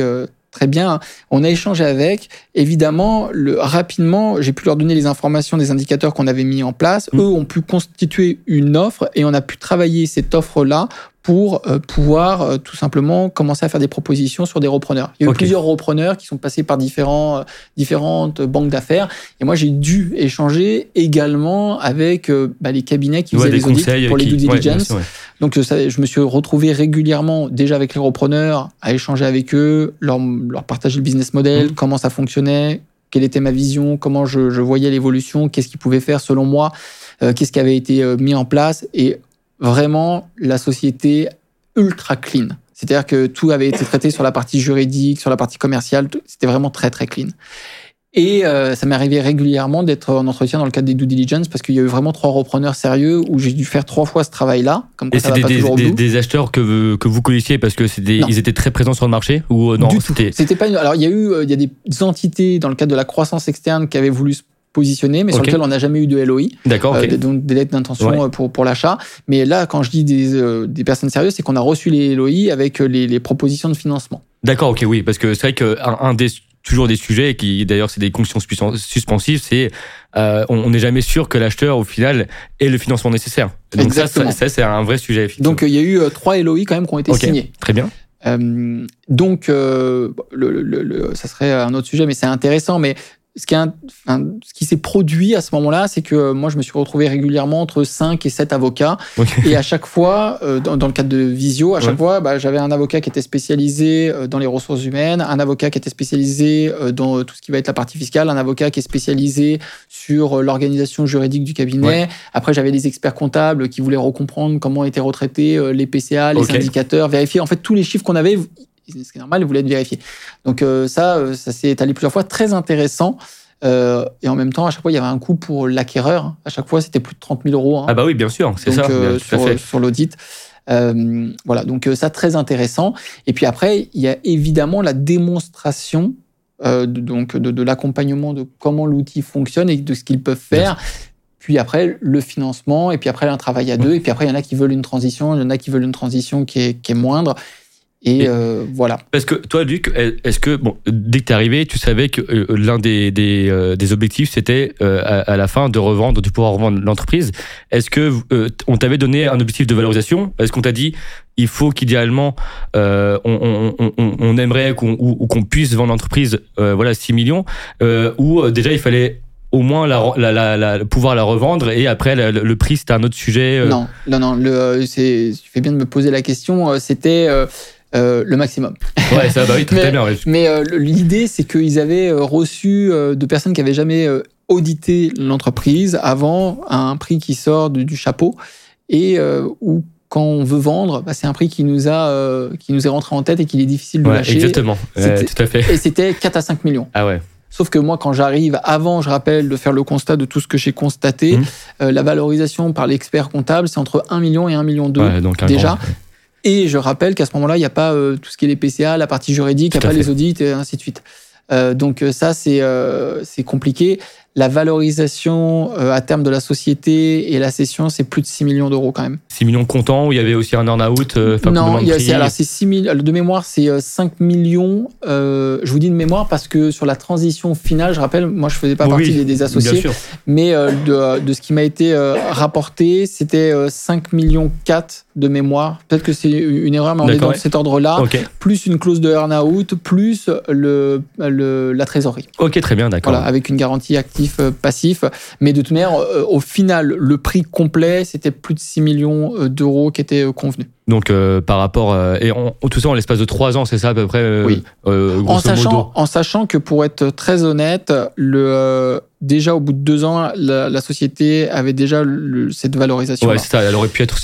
très bien. On a échangé avec. Évidemment, le, rapidement, j'ai pu leur donner les informations des indicateurs qu'on avait mis en place. Mmh. Eux ont pu constituer une offre et on a pu travailler cette offre-là pour euh, pouvoir euh, tout simplement commencer à faire des propositions sur des repreneurs. Il y a eu plusieurs repreneurs qui sont passés par différents, euh, différentes banques d'affaires. Et moi, j'ai dû échanger également avec bah, les cabinets qui faisaient les audits pour les due diligence. Donc, je me suis retrouvé régulièrement déjà avec les repreneurs, à échanger avec eux, leur, leur partager le business model, mmh. comment ça fonctionnait, quelle était ma vision, comment je, je voyais l'évolution, qu'est-ce qu'ils pouvaient faire selon moi, qu'est-ce qui avait été mis en place. Et vraiment la société ultra clean. C'est-à-dire que tout avait été traité sur la partie juridique, sur la partie commerciale, c'était vraiment très très clean. Et euh, ça m'est arrivé régulièrement d'être en entretien dans le cadre des due diligence parce qu'il y a eu vraiment trois repreneurs sérieux où j'ai dû faire trois fois ce travail-là. Comme et c'était des, des, acheteurs que vous, que vous connaissiez parce que ils étaient très présents sur le marché ou euh, non C'était pas. Alors il y a eu euh, il y a des entités dans le cadre de la croissance externe qui avaient voulu positionné, mais sur lequel on n'a jamais eu de LOI. D'accord. Euh, donc des lettres d'intention euh, pour, pour l'achat. Mais là, quand je dis des, euh, des personnes sérieuses, c'est qu'on a reçu les LOI avec les, les propositions de financement. D'accord, ok, oui, parce que c'est vrai qu'un un des toujours des sujets qui d'ailleurs c'est des conditions suspensives, c'est on n'est jamais sûr que l'acheteur au final ait le financement nécessaire. Donc Exactement. ça, ça, c'est un vrai sujet. Donc il y a eu trois LOI quand même qui ont été signés. Très bien. donc, le, le, le, ça serait un autre sujet, mais c'est intéressant. Mais ce qui, s'est produit à ce moment-là, c'est que moi, je me suis retrouvé régulièrement entre 5 et 7 avocats. Et à chaque fois, euh, dans, le cadre de Visio, à chaque fois, bah, j'avais un avocat qui était spécialisé euh, dans les ressources humaines, un avocat qui était spécialisé euh, dans tout ce qui va être la partie fiscale, un avocat qui est spécialisé sur l'organisation juridique du cabinet. Après, j'avais des experts comptables qui voulaient recomprendre comment étaient retraités les PCA, les indicateurs, vérifier en fait tous les chiffres qu'on avait ce qui est normal, ils voulaient être vérifiés. Donc euh, ça, euh, ça s'est étalé plusieurs fois, très intéressant. Euh, et en même temps, à chaque fois, il y avait un coût pour l'acquéreur. À chaque fois, c'était plus de 30 000 euros. Hein. Ah bah oui, bien sûr, c'est ça. sur, sur l'audit. voilà, donc ça, très intéressant. Et puis après, il y a évidemment la démonstration de, donc de, de l'accompagnement de comment l'outil fonctionne et de ce qu'ils peuvent faire. Puis après, le financement, et puis après, un travail à deux, et puis après, il y en a qui veulent une transition, il y en a qui veulent une transition qui est, qui est moindre. Et, euh, voilà. Parce que toi, Luc, est-ce que, bon, dès que tu es arrivé, tu savais que euh, l'un des, des, euh, des, objectifs, c'était à, la fin de revendre, de pouvoir revendre l'entreprise. Est-ce que on t'avait donné un objectif de valorisation? Est-ce qu'on t'a dit, il faut qu'idéalement, on, on, on, on, aimerait qu'on, ou, qu'on puisse vendre l'entreprise, voilà, 6 millions Ou déjà, il fallait au moins la, la, la, pouvoir la revendre et après le, prix c'était un autre sujet Non, non, non. Le, tu fais bien de me poser la question. C'était euh, le maximum. Ouais, ça, bah oui, très mais, bien. Mais euh, l'idée, c'est qu'ils avaient euh, reçu de personnes qui avaient jamais auditer l'entreprise avant un prix qui sort du chapeau et où quand on veut vendre, bah, c'est un prix qui nous a qui nous est rentré en tête et qu'il est difficile de lâcher. Exactement, tout à fait. Et c'était 4 à 5 millions. Ah ouais. Sauf que moi, quand j'arrive, avant, je rappelle, de faire le constat de tout ce que j'ai constaté, mmh. la valorisation par l'expert comptable, c'est entre 1 million et 1 million 2 déjà. Et je rappelle qu'à ce moment-là, il n'y a pas euh, tout ce qui est les PCA, la partie juridique, il n'y a pas les audits et ainsi de suite. Euh, donc euh, ça, c'est c'est compliqué la valorisation euh, à terme de la société et la cession, c'est plus de 6 millions d'euros quand même. 6 millions comptants, où il y avait aussi un earn-out euh, Non, c'est, alors c'est 6 millions, de mémoire, c'est 5 euh, millions. Euh, je vous dis de mémoire parce que sur la transition finale, je rappelle, moi je faisais pas partie des, associés, mais de, de, ce qui m'a été rapporté, c'était 5 millions 4 de mémoire. Peut-être que c'est une erreur, mais on est dans cet ordre-là. Plus une clause de earn-out, plus le, le, la trésorerie. Ok, très bien, d'accord. Voilà, avec une garantie active euh, passif. Mais de toute manière, euh, au final, le prix complet, c'était plus de 6 millions euh, d'euros qui étaient convenus. Donc par rapport et tout ça en l'espace de trois ans, c'est ça à peu près. oui. en sachant, en sachant que pour être très honnête, le déjà au bout de deux ans, la, société avait déjà cette valorisation. Ouais, c'est ça. Elle aurait pu être.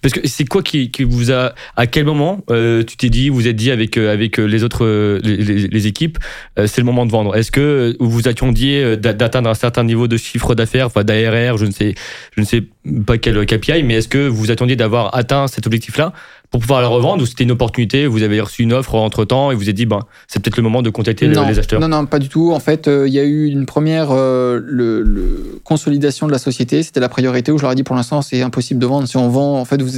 Parce que c'est quoi qui, qui, vous a. À quel moment euh, tu t'es dit, vous êtes dit avec euh, avec les autres euh, les, équipes, c'est le moment de vendre? Est-ce que vous attendiez d'atteindre un certain niveau de chiffre d'affaires, enfin d'ARR, je ne sais, je ne sais pas quel KPI, mais est-ce que vous attendiez d'avoir atteint cet objectif-là pour pouvoir la revendre ou c'était une opportunité Vous avez reçu une offre entre temps et vous avez dit, ben, c'est peut-être le moment de contacter les acheteurs? Non, non, pas du tout. En fait, euh, il y a eu une première euh, le, consolidation de la société. C'était la priorité où je leur ai dit, pour l'instant, c'est impossible de vendre. Si on vend, en fait, vous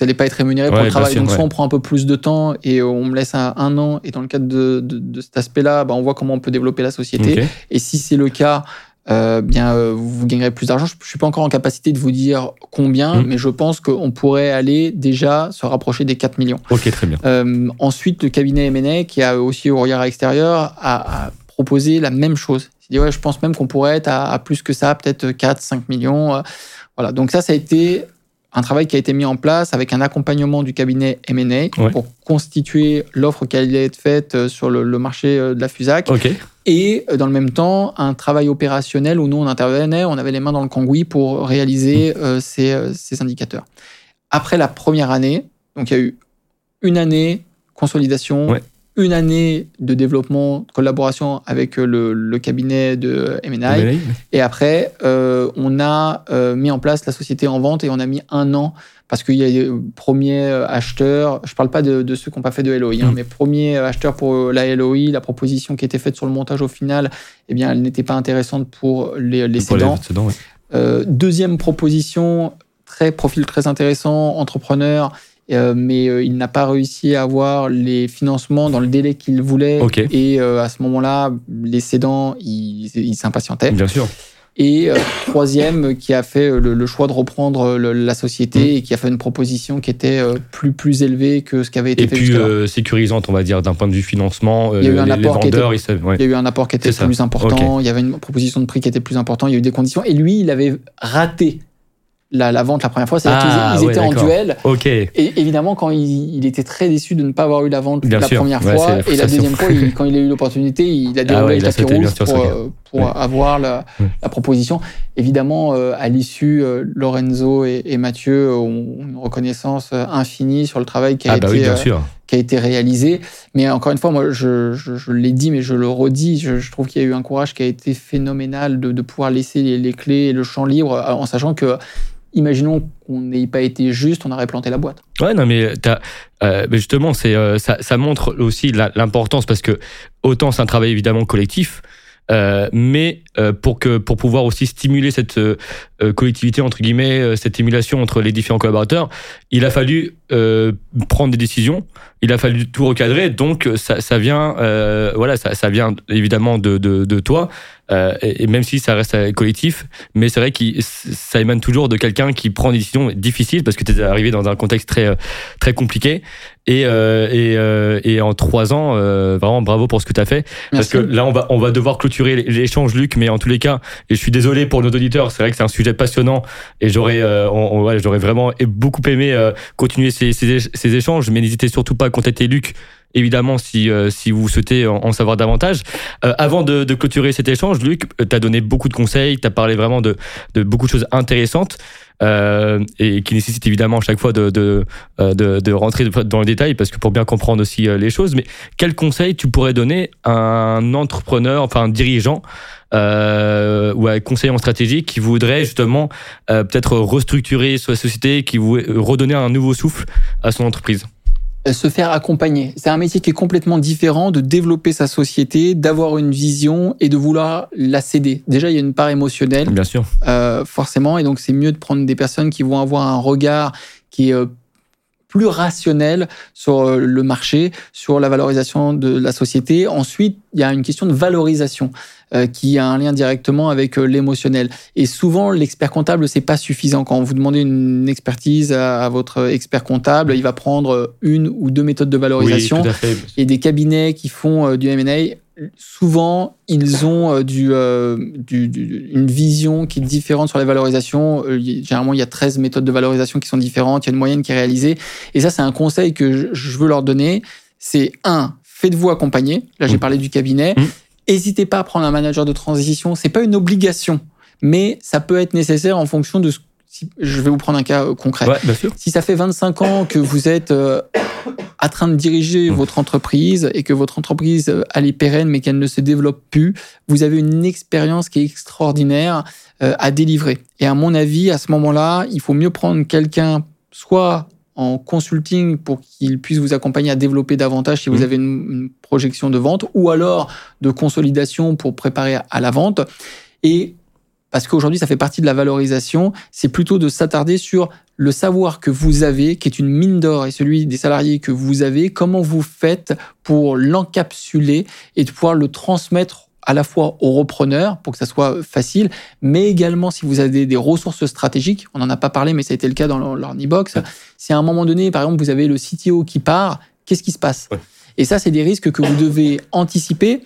vous n'allez pas être rémunéré pour le travail. Donc, soit on prend un peu plus de temps et on me laisse un, un an. Et dans le cadre de, de, cet aspect-là, ben, on voit comment on peut développer la société. Et si c'est le cas, euh, bien euh, vous gagnerez plus d'argent. Je ne suis pas encore en capacité de vous dire combien, mmh. mais je pense qu'on pourrait aller déjà se rapprocher des 4 millions. Ok, très bien. Euh, ensuite, le cabinet M&A, qui a aussi au regard extérieur, a, proposé la même chose. Il dit, ouais, je pense même qu'on pourrait être à, plus que ça, peut-être 4, 5 millions. voilà. Donc ça, ça a été un travail qui a été mis en place avec un accompagnement du cabinet M&A pour constituer l'offre qui allait être faite sur le, marché de la FUSAC. Ok. Et euh, dans le même temps, un travail opérationnel où nous, on intervenait, on avait les mains dans le cambouis pour réaliser euh, euh, ces, indicateurs. Après la première année, donc il y a eu une année consolidation, une année de développement, de collaboration avec le, cabinet de M&A. Et après, on a mis en place la société en vente et on a mis un an parce qu'il y a les premiers euh, acheteurs, je ne parle pas de, ceux qui n'ont pas fait de LOI, hein, mm. mais premiers acheteurs pour euh, la LOI, la proposition qui était faite sur le montage au final, eh bien, elle n'était pas intéressante pour les, les cédants. Euh, deuxième proposition, très profil très intéressant, entrepreneur, mais il n'a pas réussi à avoir les financements dans le délai qu'il voulait. Et à ce moment-là, les cédants, ils s'impatientaient. Bien sûr. Et euh, troisième, qui a fait euh, le, choix de reprendre euh, la société mmh. et qui a fait une proposition qui était plus, plus élevée que ce qui avait été et fait plus sécurisante, on va dire, d'un point de vue financement. il y a eu un apport était, il y a eu un apport qui était plus important. Il y avait une proposition de prix qui était plus importante. Il y a eu des conditions. Et lui, il avait raté la, vente la première fois, c'est-à-dire qu'ils ah, étaient en duel. Ok. Et évidemment, quand il, était très déçu de ne pas avoir eu la vente la première fois, et la deuxième fois, quand il a eu l'opportunité, il a déroulé ah le tapis rouge pour, euh, pour avoir la, la, proposition. Évidemment, euh, à l'issue, euh, Lorenzo et, et, Mathieu ont une reconnaissance infinie sur le travail qui a, ah bah été, qui a été réalisé. Mais encore une fois, moi, je, je, je l'ai dit, mais je le redis, je, je trouve qu'il y a eu un courage qui a été phénoménal de, de pouvoir laisser les, les, clés et le champ libre, en sachant que imaginons qu'on n'ait pas été juste, on aurait planté la boîte. Ouais, non, mais, euh, justement, euh, ça, montre aussi l'importance parce que autant c'est un travail évidemment collectif, euh, mais euh, pour que pour pouvoir aussi stimuler cette collectivité entre guillemets, cette émulation entre les différents collaborateurs, il a fallu prendre des décisions, il a fallu tout recadrer. Donc ça, ça vient, voilà, ça, ça, vient évidemment de, de, de toi. Et, même si ça reste collectif, mais c'est vrai que ça émane toujours de quelqu'un qui prend des décisions difficiles parce que tu es arrivé dans un contexte très très compliqué et, euh, et, euh, et, en trois ans, euh, vraiment bravo pour ce que tu as fait. Parce que là, on va, on va devoir clôturer l'échange, Luc, mais en tous les cas, et je suis désolé pour nos auditeurs, c'est vrai que c'est un sujet passionnant et j'aurais j'aurais vraiment beaucoup aimé continuer ces, ces, ces, échanges, mais n'hésitez surtout pas à contacter Luc évidemment si, si vous souhaitez en, savoir davantage. avant de, clôturer cet échange, Luc, tu as donné beaucoup de conseils, tu as parlé vraiment de, de beaucoup de choses intéressantes. Et qui nécessitent évidemment à chaque fois de, de, de, rentrer dans le détail parce que pour bien comprendre aussi les choses. Mais quels conseils tu pourrais donner à un entrepreneur, enfin un dirigeant euh, ou un conseiller en stratégie qui voudrait justement euh, peut-être restructurer sa société, qui voudrait redonner un nouveau souffle à son entreprise? euh, se faire accompagner. C'est un métier qui est complètement différent de développer sa société, d'avoir une vision et de vouloir la céder. Déjà, il y a une part émotionnelle. Bien sûr. Euh, forcément. Et donc, c'est mieux de prendre des personnes qui vont avoir un regard qui est euh, plus rationnel sur euh, le marché, sur la valorisation de la société. Ensuite, il y a une question de valorisation. Euh, qui a un lien directement avec euh, l'émotionnel. Et souvent, l'expert comptable, c'est pas suffisant. Quand vous demandez une expertise à, votre expert comptable, il va prendre une ou deux méthodes de valorisation. Et des cabinets qui font euh, du M&A, souvent, ils ont du, une vision qui est différente sur la valorisation. Généralement, il y a 13 méthodes de valorisation qui sont différentes. Il y a une moyenne qui est réalisée. Et ça, c'est un conseil que je veux leur donner. C'est un, faites-vous accompagner. Là, j'ai mmh. parlé du cabinet. Mmh. N'hésitez pas à prendre un manager de transition. C'est pas une obligation, mais ça peut être nécessaire en fonction de ce je vais vous prendre un cas euh, concret. Si ça fait 25 ans que vous êtes euh, en train de diriger mmh. votre entreprise et que votre entreprise euh, elle est pérenne mais qu'elle ne se développe plus, vous avez une expérience qui est extraordinaire à délivrer. Et à mon avis, à ce moment-là, il faut mieux prendre quelqu'un soit en consulting pour qu'il puisse vous accompagner à développer davantage si vous mmh. avez une, projection de vente, ou alors de consolidation pour préparer à la vente. Et parce qu'aujourd'hui, ça fait partie de la valorisation, c'est plutôt de s'attarder sur le savoir que vous avez, qui est une mine d'or, et celui des salariés que vous avez, comment vous faites pour l'encapsuler et de pouvoir le transmettre à la fois aux repreneurs pour que ça soit facile, mais également si vous avez des, ressources stratégiques, on n'en a pas parlé, mais ça a été le cas dans l'Ornibox, si à un moment donné, par exemple, vous avez le CTO qui part, qu'est-ce qui se passe? Et ça, c'est des risques que vous devez anticiper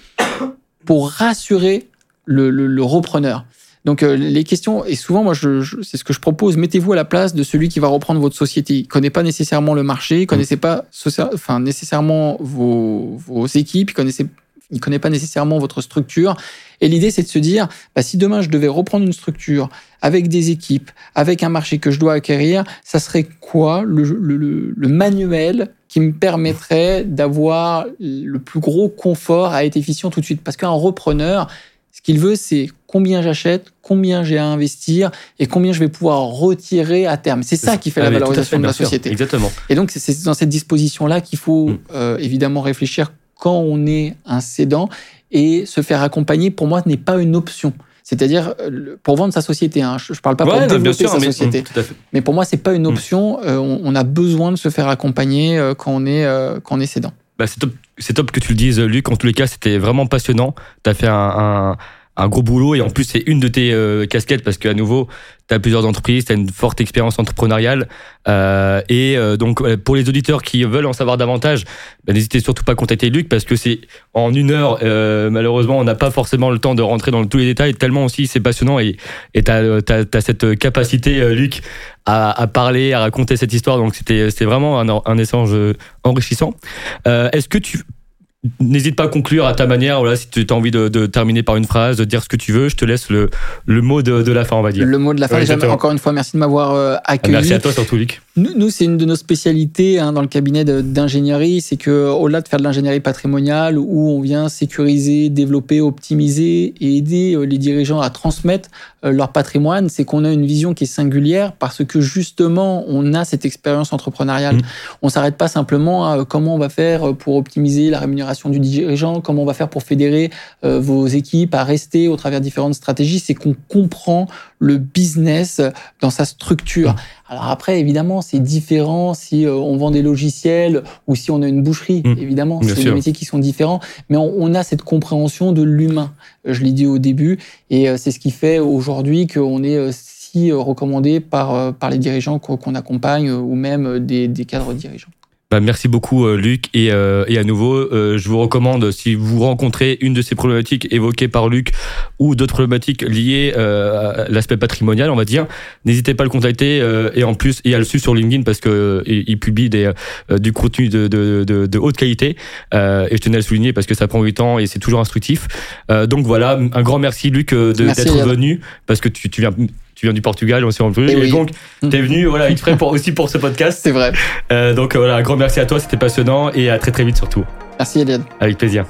pour rassurer le, repreneur. Donc euh, les questions, et souvent moi je, c'est ce que je propose, mettez-vous à la place de celui qui va reprendre votre société. Il connaît pas nécessairement le marché, il connaissait pas enfin, nécessairement vos, vos équipes, il connaissait il connaît pas nécessairement votre structure. Et l'idée, c'est de se dire, bah, si demain je devais reprendre une structure avec des équipes, avec un marché que je dois acquérir, ça serait quoi le, le, manuel qui me permettrait d'avoir le plus gros confort à être efficient tout de suite? Parce qu'un repreneur, qu'il veut, c'est combien j'achète, combien j'ai à investir et combien je vais pouvoir retirer à terme. C'est ça qui fait la ah valorisation de la société. Exactement. Et donc, c'est dans cette disposition-là qu'il faut mm. euh, évidemment réfléchir quand on est un cédant et se faire accompagner, pour moi, n'est pas une option. C'est-à-dire euh, pour vendre sa société. Hein. Je ne parle pas pour développer sa société. Mais pour moi, c'est pas une mm. option. Euh, on, a besoin de se faire accompagner euh, quand on est quand on est cédant. Bah, c'est top, top, que tu le dises, Luc. En tous les cas, c'était vraiment passionnant. Tu as fait un gros boulot et en plus c'est une de tes euh, casquettes parce qu'à nouveau tu as plusieurs entreprises, tu as une forte expérience entrepreneuriale euh, et euh, donc pour les auditeurs qui veulent en savoir davantage, ben, n'hésitez surtout pas à contacter Luc parce que c'est en une heure malheureusement on n'a pas forcément le temps de rentrer dans tous les détails tellement aussi c'est passionnant et tu as, cette capacité Luc à, à, parler, à raconter cette histoire donc c'était vraiment un, un échange enrichissant. Est-ce que tu N'hésite pas à conclure à ta manière. Voilà, si tu as envie de, terminer par une phrase, de dire ce que tu veux, je te laisse le, le mot de, la fin, on va dire. Le mot de la fin. encore une fois, merci de m'avoir euh, accueilli. Merci à toi surtout, Luc. Nous, c'est une de nos spécialités hein, dans le cabinet d'ingénierie, c'est que au-delà de faire de l'ingénierie patrimoniale, où on vient sécuriser, développer, optimiser et aider euh, les dirigeants à transmettre euh, leur patrimoine, c'est qu'on a une vision qui est singulière parce que justement, on a cette expérience entrepreneuriale. Mmh. On s'arrête pas simplement à comment on va faire pour optimiser la rémunération du dirigeant, comment on va faire pour fédérer euh, vos équipes à rester au travers de différentes stratégies. C'est qu'on comprend le business dans sa structure. Alors après, évidemment, c'est différent si euh, on vend des logiciels ou si on a une boucherie. Mmh. Évidemment, c'est des métiers qui sont différents, mais on, a cette compréhension de l'humain. Je l'ai dit au début, et euh, c'est ce qui fait aujourd'hui qu'on est si recommandé par, par les dirigeants qu'on accompagne ou même des, des cadres dirigeants. Bah, merci beaucoup Luc. Et, et à nouveau je vous recommande si vous rencontrez une de ces problématiques évoquées par Luc ou d'autres problématiques liées à l'aspect patrimonial on va dire n'hésitez pas à le contacter et en plus et à le suivre sur LinkedIn parce que il, publie des, du contenu de, de, de, de haute qualité. Et je tenais à le souligner parce que ça prend 8 ans et c'est toujours instructif. Donc voilà un grand merci Luc d'être venu parce que tu, tu viens tu viens du Portugal, aussi en plus. Et, donc, tu es venu voilà, exprès pour, aussi pour ce podcast. C'est vrai. Euh, donc, voilà, un grand merci à toi, c'était passionnant et à très très vite surtout. Merci, Eliane. Avec plaisir.